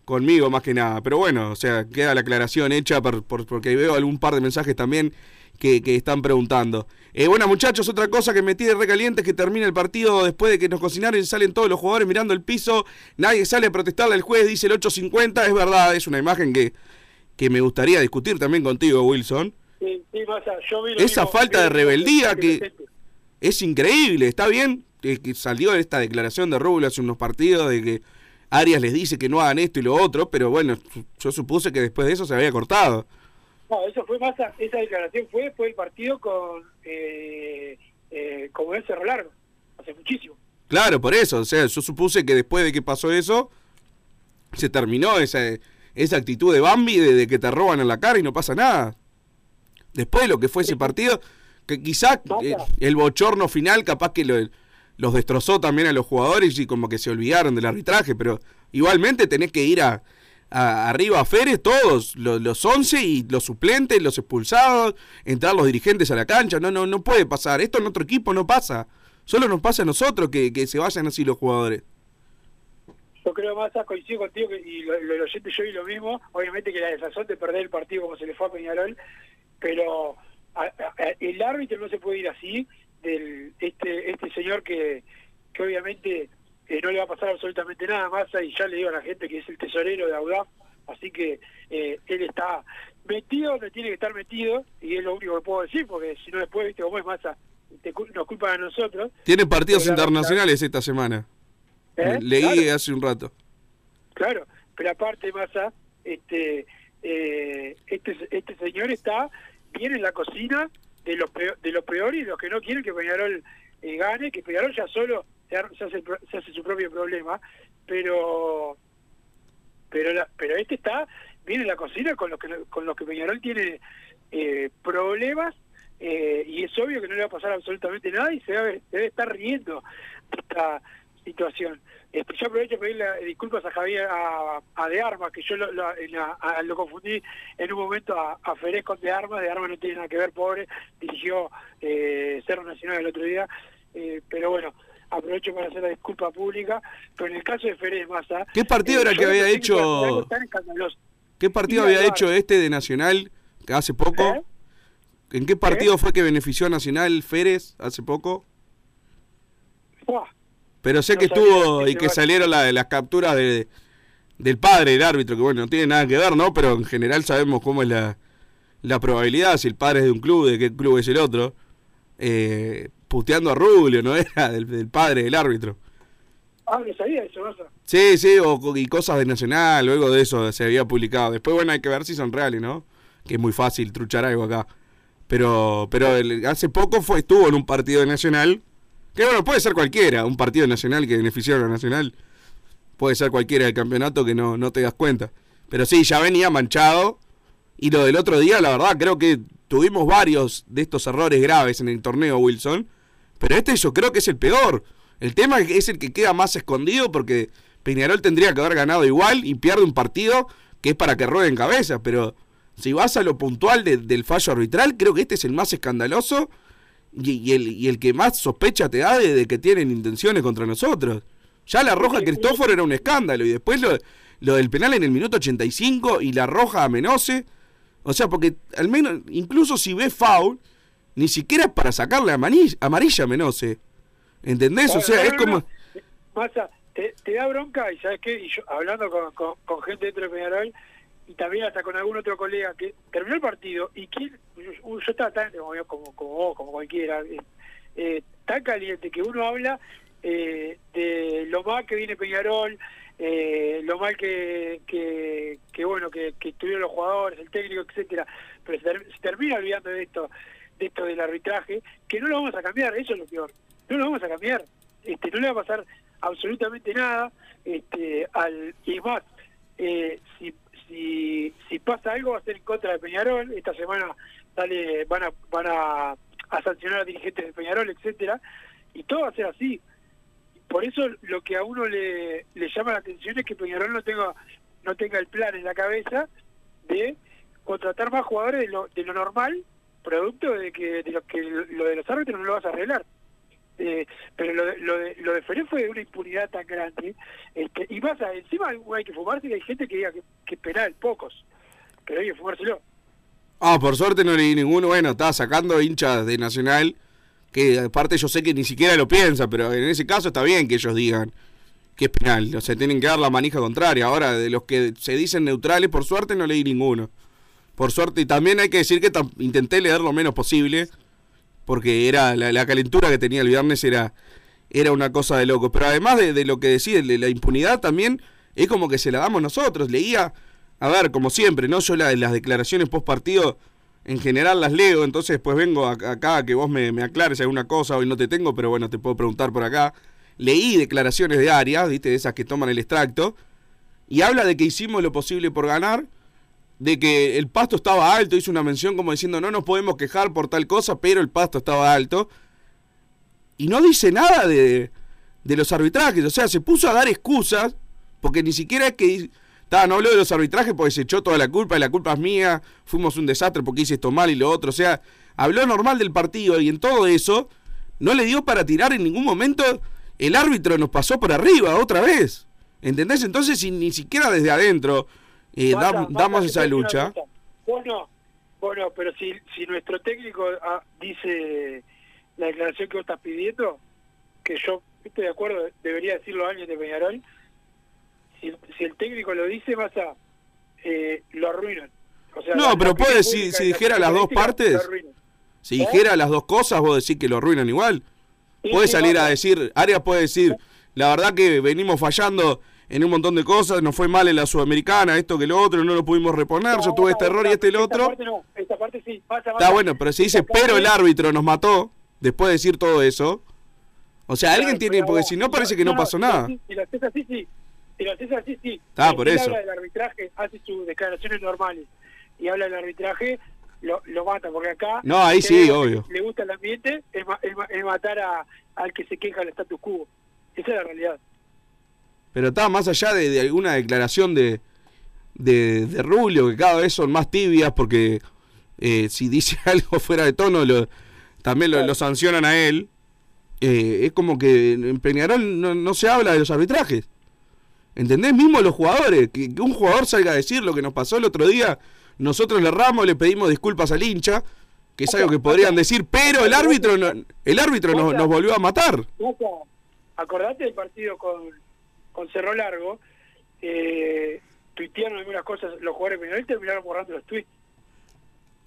[SPEAKER 1] conmigo más que nada. Pero bueno, o sea, queda la aclaración hecha por, por- porque veo algún par de mensajes también que, que están preguntando. Eh, bueno, muchachos, otra cosa que me tiene recaliente es que termina el partido después de que nos cocinaron y salen todos los jugadores mirando el piso. Nadie sale a protestarle al juez, dice el 8.50. Es verdad, es una imagen que, que me gustaría discutir también contigo, Wilson.
[SPEAKER 4] Sí, sí, yo vi
[SPEAKER 1] Esa
[SPEAKER 4] mismo,
[SPEAKER 1] falta de rebeldía
[SPEAKER 4] que
[SPEAKER 1] es increíble, está bien que, que salió esta declaración de Rubio hace unos partidos de que Arias les dice que no hagan esto y lo otro, pero bueno, yo supuse que después de eso se había cortado.
[SPEAKER 4] No, eso fue Massa, esa declaración fue después del partido con eh, eh, como es Cerro Largo, hace muchísimo.
[SPEAKER 1] Claro, por eso, o sea, yo supuse que después de que pasó eso, se terminó esa, esa actitud de Bambi de, de que te roban en la cara y no pasa nada. Después de lo que fue ese partido, que quizá eh, el bochorno final capaz que lo- los destrozó también a los jugadores y como que se olvidaron del arbitraje, pero igualmente tenés que ir a, a- arriba a Férez todos, lo- los 11 y los suplentes, los expulsados, entrar los dirigentes a la cancha, no, no, no puede pasar, esto en otro equipo no pasa, solo nos pasa a nosotros que, que se vayan así los jugadores.
[SPEAKER 4] Yo creo Massa, coincido contigo y lo, lo, yo vi lo mismo, obviamente que la desazón de perder el partido como se le fue a Peñarol, pero a- el árbitro no se puede ir así del este este señor que, que obviamente eh, no le va a pasar absolutamente nada más y ya le digo a la gente que es el tesorero de Audaz, así que eh, él está metido donde tiene que estar metido y es lo único que puedo decir porque si no después viste cómo es Massa te nos culpan a nosotros
[SPEAKER 1] Tiene partidos internacionales esta semana.
[SPEAKER 4] ¿Eh?
[SPEAKER 1] Leí
[SPEAKER 4] Claro.
[SPEAKER 1] hace un rato.
[SPEAKER 4] Claro, pero aparte, Massa, este, eh, este, este señor está bien en la cocina de los peor, de los peores y los que no quieren que Peñarol eh, gane, que Peñarol ya solo se, se hace, se hace su propio problema, pero pero la- pero este está bien en la cocina con los que con los que Peñarol tiene eh, problemas eh, y es obvio que no le va a pasar absolutamente nada y se debe, debe estar riendo esta situación. Este, yo aprovecho para pedirle disculpas a Javier, a, a De Armas, que yo lo, lo- en la- a- lo confundí en un momento a, a Ferez con De Armas, De Armas no tiene nada que ver, pobre, dirigió eh, Cerro Nacional el otro día, eh, pero bueno, aprovecho para hacer la disculpa pública, pero en el caso de Ferez Massa...
[SPEAKER 1] ¿Qué partido era que había hecho-. ¿Qué partido había hecho este de Nacional que hace poco?
[SPEAKER 4] ¿Eh?
[SPEAKER 1] ¿En qué partido fue que benefició a Nacional Férez hace poco?
[SPEAKER 4] Buah,
[SPEAKER 1] Pero sé
[SPEAKER 4] No
[SPEAKER 1] que estuvo y que salieron la- las capturas de, del padre del árbitro, que bueno, no tiene nada que ver, ¿no? Pero en general sabemos cómo es la, la probabilidad, si el padre es de un club, de qué club es el otro. Eh, puteando a Rubio, ¿no? Era del, del padre del árbitro.
[SPEAKER 4] ah, no sabía eso, Massa.
[SPEAKER 1] Sí, sí, o, y cosas de Nacional, o algo de eso se había publicado. Después, bueno, hay que ver si son reales, ¿no? Que es muy fácil truchar algo acá. Pero pero el- hace poco fue estuvo en un partido de Nacional, que bueno, puede ser cualquiera, un partido nacional que beneficiaron a Nacional. Puede ser cualquiera del campeonato que no, no te das cuenta. Pero sí, ya venía manchado. Y lo del otro día, la verdad, creo que tuvimos varios de estos errores graves en el torneo, Wilson. Pero este yo creo que es el peor. El tema es el que queda más escondido porque Peñarol tendría que haber ganado igual y pierde un partido que es para que rueden cabeza. Pero si vas a lo puntual de- del fallo arbitral, creo que este es el más escandaloso y, y el, y el que más sospecha te da de, de que tienen intenciones contra nosotros. Ya la roja Cristóforo era un escándalo y después lo, lo del penal en el minuto 85 y la roja a Menose. O sea, porque al menos, incluso si ves foul, ni siquiera para sacarle amarilla a Menose. ¿Entendés? O sea, es como...
[SPEAKER 4] no. Massa, te, te da bronca y sabes qué, y yo hablando con, con, con gente dentro de Peñarol y también hasta con algún otro colega que terminó el partido y que yo, yo estaba tan como, como, como vos, como cualquiera, eh, eh, tan caliente que uno habla eh, de lo mal que viene Peñarol, eh, lo mal que, que, que bueno que, que estuvieron los jugadores, el técnico, etcétera, pero se, ter- se termina olvidando de esto de esto del arbitraje, que no lo vamos a cambiar, eso es lo peor, no lo vamos a cambiar, este, no le va a pasar absolutamente nada, este, al, y más, eh, si, si, si pasa algo va a ser en contra de Peñarol, esta semana sale, van a, van a, a sancionar a dirigentes de Peñarol, etcétera, y todo va a ser así. Por eso lo que a uno le, le llama la atención es que Peñarol no tenga, no tenga el plan en la cabeza de contratar más jugadores de lo, de lo normal, producto de que de lo que lo de los árbitros no lo vas a arreglar. Eh, pero lo de, lo de, lo de fue de una impunidad tan grande. Este, y más, encima hay que fumarse que hay gente que diga que, que penal, pocos. Pero hay que fumárselo.
[SPEAKER 1] Ah, por suerte no leí ninguno. Bueno, estaba sacando hinchas de Nacional, que aparte yo sé que ni siquiera lo piensa, pero en ese caso está bien que ellos digan que es penal. O sea, tienen que dar la manija contraria. Ahora, de los que se dicen neutrales, por suerte no leí ninguno. Por suerte, y también hay que decir que intenté leer lo menos posible, porque era la, calentura que tenía el viernes era, era una cosa de loco. Pero además de, lo que decía, de la impunidad también, es como que se la damos nosotros. Leía a ver, como siempre, ¿no? Yo la, las declaraciones post partido en general las leo, entonces después vengo acá a que vos me, me, aclares alguna cosa, hoy no te tengo, pero bueno, te puedo preguntar por acá. Leí declaraciones de Arias, ¿viste? De esas que toman el extracto, y habla de que hicimos lo posible por ganar, de que el pasto estaba alto, hizo una mención como diciendo no nos podemos quejar por tal cosa, pero el pasto estaba alto. Y no dice nada de, de los arbitrajes, o sea, se puso a dar excusas, porque ni siquiera es que no habló de los arbitrajes porque se echó toda la culpa y la culpa es mía, fuimos un desastre porque hice esto mal y lo otro. O sea, habló normal del partido y en todo eso no le dio para tirar en ningún momento. El árbitro nos pasó por arriba otra vez. ¿Entendés? Entonces, si ni siquiera desde adentro eh,
[SPEAKER 4] mata,
[SPEAKER 1] damos esa lucha.
[SPEAKER 4] Bueno, bueno, pero si, si nuestro técnico ah, dice la declaración que vos estás pidiendo, que yo estoy de acuerdo, debería decirlo alguien de Peñarol, si, si el técnico lo dice, vas a eh, lo arruinan. O sea, la-
[SPEAKER 1] No, pero puede, si,
[SPEAKER 4] pública
[SPEAKER 1] si
[SPEAKER 4] y la
[SPEAKER 1] dijera las dos partes, si dijera las dos cosas, vos decís que lo arruinan igual.
[SPEAKER 4] Sí,
[SPEAKER 1] Puede
[SPEAKER 4] sí,
[SPEAKER 1] salir a decir, Arias puede decir, la verdad que venimos fallando en un montón de cosas, nos fue mal en la Sudamericana, esto que lo otro, no lo pudimos reponer, yo tuve este error y este
[SPEAKER 4] Esta
[SPEAKER 1] otro.
[SPEAKER 4] parte no, esta parte sí, pasa,
[SPEAKER 1] Está
[SPEAKER 4] pasa.
[SPEAKER 1] bueno, pero si dice, pero el árbitro nos mató, después de decir todo eso, o sea, alguien
[SPEAKER 4] Claro,
[SPEAKER 1] tiene, porque si no parece que no pasó nada.
[SPEAKER 4] Si lo haces así, sí. Si lo haces así, sí.
[SPEAKER 1] Ah,
[SPEAKER 4] Si
[SPEAKER 1] por eso.
[SPEAKER 4] habla del arbitraje, hace sus declaraciones normales y habla del arbitraje, lo, lo mata, porque acá...
[SPEAKER 1] No, ahí sí,
[SPEAKER 4] él
[SPEAKER 1] obvio.
[SPEAKER 4] Le gusta el ambiente, es matar a, al que se queja del status quo. Esa es la realidad.
[SPEAKER 1] Pero está más allá de, de alguna declaración de, de, de Rubio, que cada vez son más tibias, porque eh, si dice algo fuera de tono, lo, también lo, lo sancionan a él. Eh, es como que en Peñarol no, no se habla de los arbitrajes. ¿Entendés? Mismo los jugadores. Que, que un jugador salga a decir lo que nos pasó el otro día. Nosotros le erramos, le pedimos disculpas al hincha, que es algo que podrían decir, pero el árbitro no- el árbitro nos, nos volvió a matar.
[SPEAKER 4] Acordate del partido con, con Cerro Largo, eh, tuitearon algunas cosas los jugadores de Peñarol y terminaron borrando los tweets.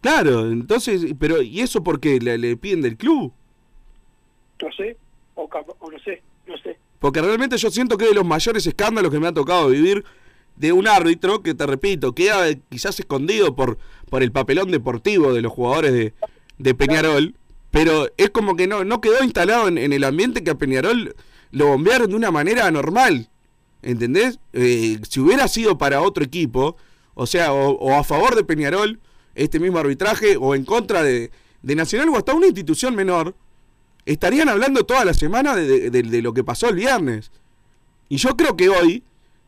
[SPEAKER 1] Claro, entonces, pero ¿y eso porque le, le piden del club?
[SPEAKER 4] No sé, o, o no sé, no sé.
[SPEAKER 1] Porque realmente yo siento que es de los mayores escándalos que me ha tocado vivir de un árbitro que, te repito, queda quizás escondido por, por el papelón deportivo de los jugadores de, de Peñarol, pero es como que no, no quedó instalado en, en el ambiente que a Peñarol lo bombearon de una manera anormal. ¿Entendés? Eh, si hubiera sido para otro equipo, o sea, o, a favor de Peñarol, este mismo arbitraje, o en contra de, de Nacional o hasta una institución menor, estarían hablando toda la semana de, de- lo que pasó el viernes. Y yo creo que hoy,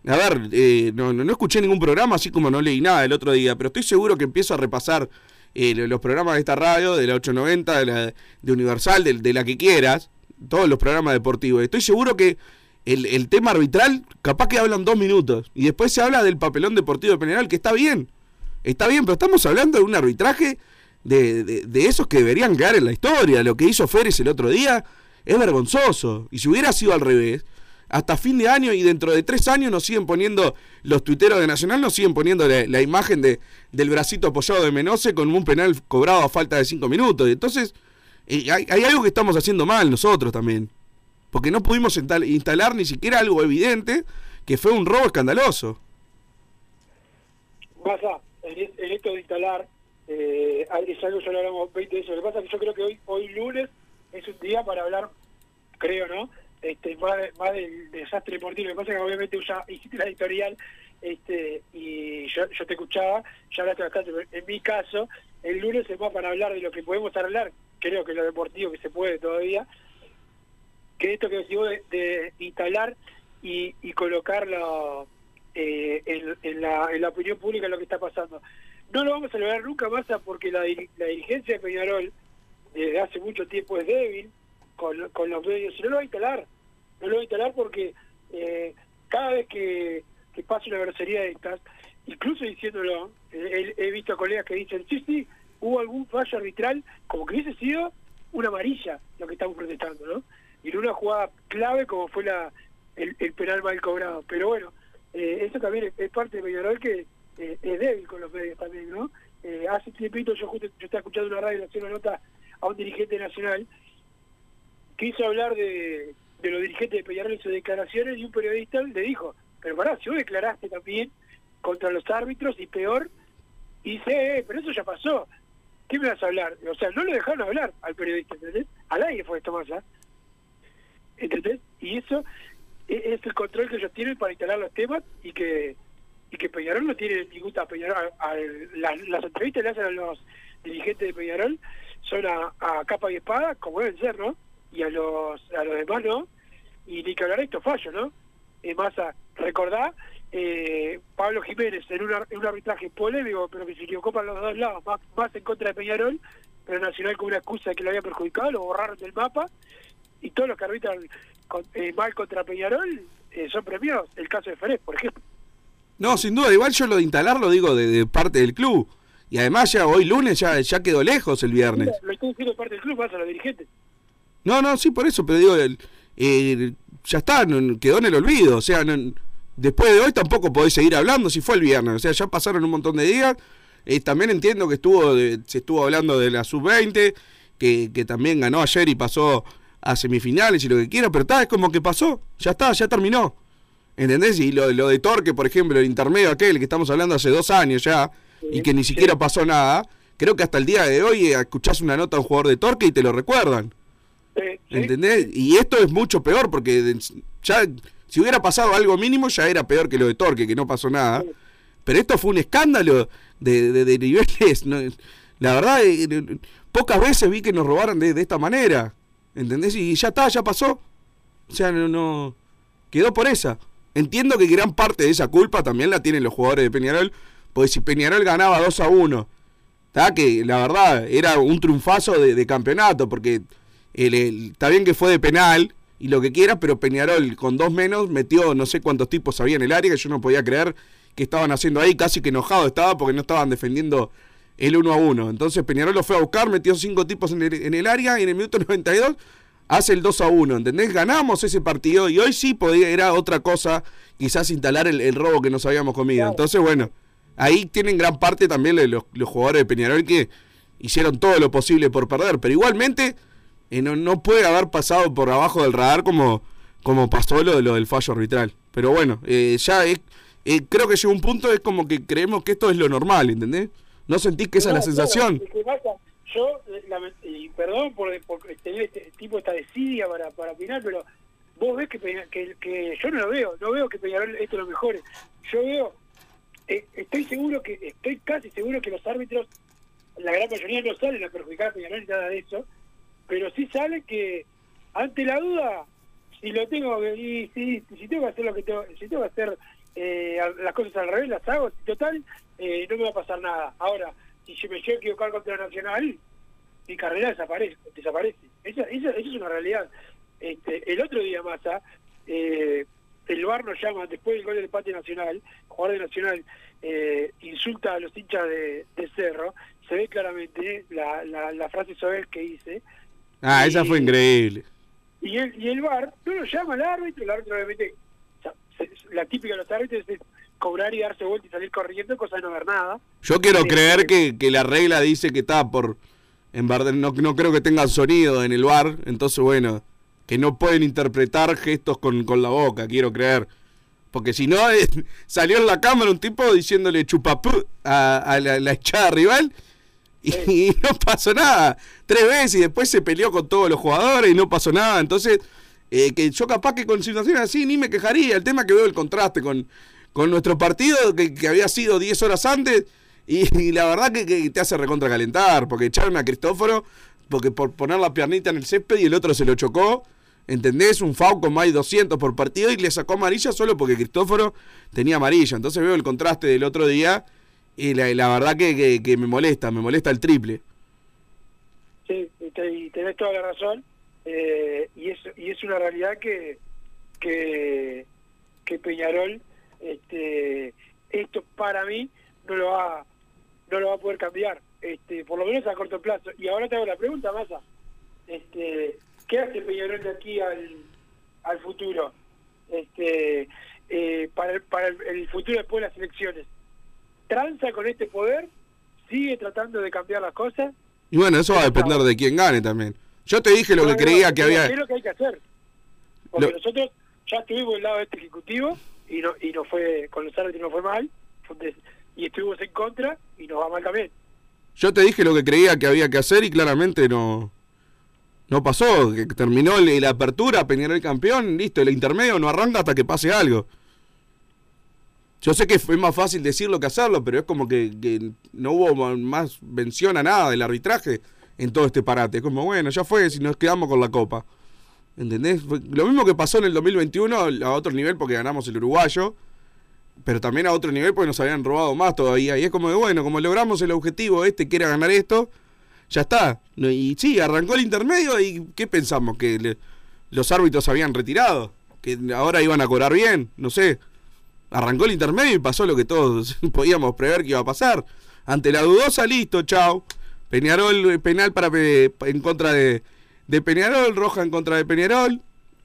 [SPEAKER 1] a ver, eh, no, no, no escuché ningún programa, así como no leí nada el otro día, pero estoy seguro que empiezo a repasar eh, lo- los programas de esta radio, de la 890, de, la, de Universal, de, de la que quieras, todos los programas deportivos. Estoy seguro que el, el tema arbitral, capaz que hablan dos minutos, y después se habla del papelón deportivo de Peñarol, que está bien, está bien, pero estamos hablando de un arbitraje de, de, de esos que deberían quedar en la historia. Lo que hizo Férez el otro día es vergonzoso. Y si hubiera sido al revés, hasta fin de año y dentro de tres años nos siguen poniendo, los tuiteros de Nacional nos siguen poniendo la, imagen de, del bracito apoyado de Menose con un penal cobrado a falta de cinco minutos. Entonces, eh, hay, hay algo que estamos haciendo mal nosotros también. Porque no pudimos instal- instalar ni siquiera algo evidente que fue un robo escandaloso.
[SPEAKER 4] Pasa, es- en esto de instalar, Eh, es algo ya hablamos 20 veces. Lo que pasa es que yo creo que hoy, hoy lunes es un día para hablar, creo, ¿no? Este, más, más del desastre deportivo. Lo que pasa es que obviamente ya hiciste la editorial este, y yo, yo te escuchaba, ya hablaste bastante, pero en mi caso, el lunes es más para hablar de lo que podemos hablar, creo que lo deportivo que se puede todavía, que esto que decís de, de instalar y, y colocarlo eh, en, la, en la opinión pública lo que está pasando. No lo vamos a lograr nunca más porque la, la dirigencia de Peñarol desde hace mucho tiempo es débil con, con los medios no lo va a instalar. No lo va a instalar porque eh, cada vez que, que pasa una grosería de estas, incluso diciéndolo, eh, he visto colegas que dicen, sí, sí, hubo algún fallo arbitral, como que hubiese sido una amarilla lo que estamos protestando, ¿no? Y en una jugada clave como fue la el, penal mal cobrado. Pero bueno, eh, eso también es, parte de Peñarol que eh, es débil con los medios también, ¿no? Eh, hace tiempito yo justo estaba escuchando una radio hacía una nota a un dirigente nacional que hizo hablar de, de los dirigentes de Peñarol y sus declaraciones y un periodista le dijo, pero pará, si vos declaraste también contra los árbitros y peor, y dice, eh, pero eso ya pasó, ¿qué me vas a hablar? O sea, no lo dejaron hablar al periodista, ¿entendés? Al aire fue esto más, ¿ah? ¿Entendés? Y eso e- es el control que ellos tienen para instalar los temas y que y que Peñarol no tiene ningún a Peñarol a- las, entrevistas le hacen a los dirigentes de Peñarol son a, capa y espada como deben ser ¿no? y a los a los demás no y ni que hablar de estos fallos ¿no? es más a recordar eh, Pablo Jiménez en, una- en un arbitraje polémico pero que se equivocó para los dos lados más, más en contra de Peñarol pero Nacional con una excusa de que lo había perjudicado lo borraron del mapa y todos los que arbitran con- eh, mal contra Peñarol eh, son premiados. El caso de Ferez, por ejemplo.
[SPEAKER 1] No, sin duda, igual yo lo de instalar lo digo de, de parte del club. Y además ya hoy lunes ya, ya quedó lejos el viernes.
[SPEAKER 4] Lo estoy diciendo de parte del club, más a los dirigentes.
[SPEAKER 1] No, no, sí, por eso, pero digo, el- el- ya está, quedó en el olvido. O sea, no- después de hoy tampoco podés seguir hablando si fue el viernes. O sea, ya pasaron un montón de días. Eh, también entiendo que estuvo de- se estuvo hablando de la sub-20, que, que también ganó ayer y pasó a semifinales y lo que quiera, pero está, es como que pasó, ya está, ya terminó. ¿Entendés? Y lo, lo de Torque, por ejemplo, el intermedio aquel que estamos hablando hace dos años ya, y que ni siquiera pasó nada, creo que hasta el día de hoy eh, escuchás una nota a un jugador de Torque y te lo recuerdan. ¿Entendés? Y esto es mucho peor porque ya si hubiera pasado algo mínimo ya era peor que lo de Torque, que no pasó nada. Pero esto fue un escándalo de, de- de niveles. no, la verdad, eh, pocas veces vi que nos robaran de, de esta manera. ¿Entendés? Y ya está, ya pasó. O sea, no, no. Quedó por esa. Entiendo que gran parte de esa culpa también la tienen los jugadores de Peñarol. Porque si Peñarol ganaba 2 a 1, está que la verdad era un triunfazo de, campeonato. Porque el- está bien que fue de penal y lo que quiera, pero Peñarol con dos menos metió no sé cuántos tipos había en el área que yo no podía creer que estaban haciendo ahí. Casi que enojado estaba porque no estaban defendiendo el 1 a 1. Entonces Peñarol lo fue a buscar, metió cinco tipos en el, en el área y en el minuto 92 hace el 2 a 1. ¿Entendés? Ganamos ese partido y hoy sí podía, era otra cosa, quizás instalar el, el robo que nos habíamos comido. Entonces, bueno, ahí tienen gran parte también los, los jugadores de Peñarol que hicieron todo lo posible por perder. Pero igualmente eh, no, no puede haber pasado por abajo del radar como, como pasó lo, de lo del fallo arbitral. Pero bueno, eh, ya es, eh, creo que llegó un punto, es como que creemos que esto es lo normal, ¿entendés? ¿No sentís que esa es la sensación?
[SPEAKER 4] claro, es que pasa, yo, y perdón por, por tener este tipo esta desidia para, para opinar, pero vos ves que, que, que yo no lo veo, no veo que Peñarol esto lo mejore. Yo veo, eh, estoy seguro que, estoy casi seguro que los árbitros, la gran mayoría no salen a perjudicar a Peñarol ni nada de eso, pero sí salen que ante la duda, si lo tengo que, y si, si tengo que hacer lo que tengo, si tengo que hacer eh, las cosas al revés, las hago, total, eh, no me va a pasar nada. Ahora, si yo me llego a equivocar contra Nacional, mi carrera desaparece. desaparece. Esa, esa, esa es una realidad. Este, el otro día, Massa, eh, el VAR nos llama, después del gol del empate nacional, jugador de Nacional eh, insulta a los hinchas de, de Cerro, se ve claramente la, la, la frase Sobel que hice,
[SPEAKER 1] Ah, esa fue increíble.
[SPEAKER 4] y el, y el VAR no lo llama al árbitro, el árbitro obviamente, la típica de los árbitros es cobrar y darse vuelta y salir corriendo, cosa de no ver nada.
[SPEAKER 1] Yo quiero
[SPEAKER 4] Eh,
[SPEAKER 1] creer que, que la regla dice que está por... En verdad, no, no creo que tengan sonido en el bar, entonces bueno, que no pueden interpretar gestos con, con la boca, quiero creer. Porque si no, eh, salió en la cámara un tipo diciéndole chupapú a, a la, la echada rival Y, no pasó nada. Tres veces y después se peleó con todos los jugadores y no pasó nada. Entonces, eh, que yo capaz que con situaciones así ni me quejaría. El tema que veo el contraste con, con nuestro partido que, había sido 10 horas antes y, la verdad que, te hace recontra calentar. Porque echaron a Cristóforo porque por poner la piernita en el césped y el otro se lo chocó. ¿Entendés? Un FAU con más de 200 por partido y le sacó amarilla solo porque Cristóforo tenía amarilla. Entonces veo el contraste del otro día y la, verdad que, que, me molesta, me molesta el triple.
[SPEAKER 4] Sí, y, tenés toda la razón. Eh, y, es, y es una realidad que, que, que Peñarol, este, esto para mí no lo va no lo va a poder cambiar, este, por lo menos a corto plazo. Y ahora te hago la pregunta, Massa. Este, ¿Qué hace Peñarol de aquí al, al futuro? Este, eh, para, el, para el futuro después de las elecciones tranza con este poder, sigue tratando de cambiar las cosas.
[SPEAKER 1] Y bueno, eso va a depender de quién gane también. Yo te dije lo que creía que había.
[SPEAKER 4] ¿Qué es lo que hay que hacer? Porque nosotros ya estuvimos del lado de este ejecutivo y no y no fue con los árbitros no fue mal y estuvimos en contra y nos va mal también.
[SPEAKER 1] Yo te dije lo que creía que había que hacer y claramente no no pasó, que terminó la apertura, Peñarol campeón, listo, el intermedio no arranca hasta que pase algo. Yo sé que fue más fácil decirlo que hacerlo, pero es como que, no hubo más mención a nada del arbitraje en todo este parate. Es como, bueno, ya fue, si nos quedamos con la copa. ¿Entendés? Lo mismo que pasó en el 2021 a otro nivel porque ganamos el uruguayo, pero también a otro nivel porque nos habían robado más todavía. Y es como de, bueno, como logramos el objetivo este, que era ganar esto, ya está. Y sí, arrancó el intermedio y ¿qué pensamos? Que los árbitros habían retirado, que ahora iban a cobrar bien, no sé arrancó el intermedio y pasó lo que todos podíamos prever que iba a pasar. Ante la dudosa, listo, chao. Peñarol, eh, penal para en contra de, de Peñarol, roja en contra de Peñarol.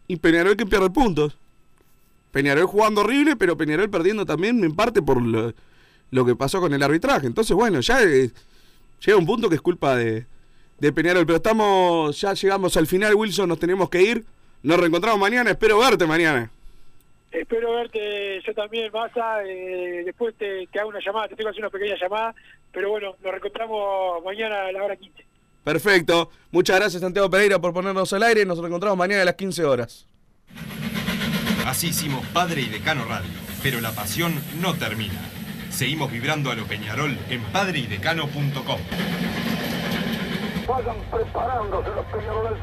[SPEAKER 1] Y Peñarol que pierde puntos. Peñarol jugando horrible, pero Peñarol perdiendo también en parte por lo, que pasó con el arbitraje. Entonces, bueno, ya eh, llega un punto que es culpa de, de Peñarol. Pero estamos, ya llegamos al final, Wilson, nos tenemos que ir. Nos reencontramos mañana, espero verte mañana.
[SPEAKER 4] Espero verte yo también, Massa. Eh, después te, hago una llamada, te tengo que hacer una pequeña llamada. Pero bueno, nos reencontramos mañana a la hora 15.
[SPEAKER 1] Perfecto. Muchas gracias, Santiago Pereira, por ponernos al aire. Nos reencontramos mañana a las 15 horas.
[SPEAKER 5] Así hicimos Padre y Decano Radio. Pero la pasión no termina. Seguimos vibrando a lo Peñarol en padreidecano.com.
[SPEAKER 6] Vayan preparándose los Peñaroles.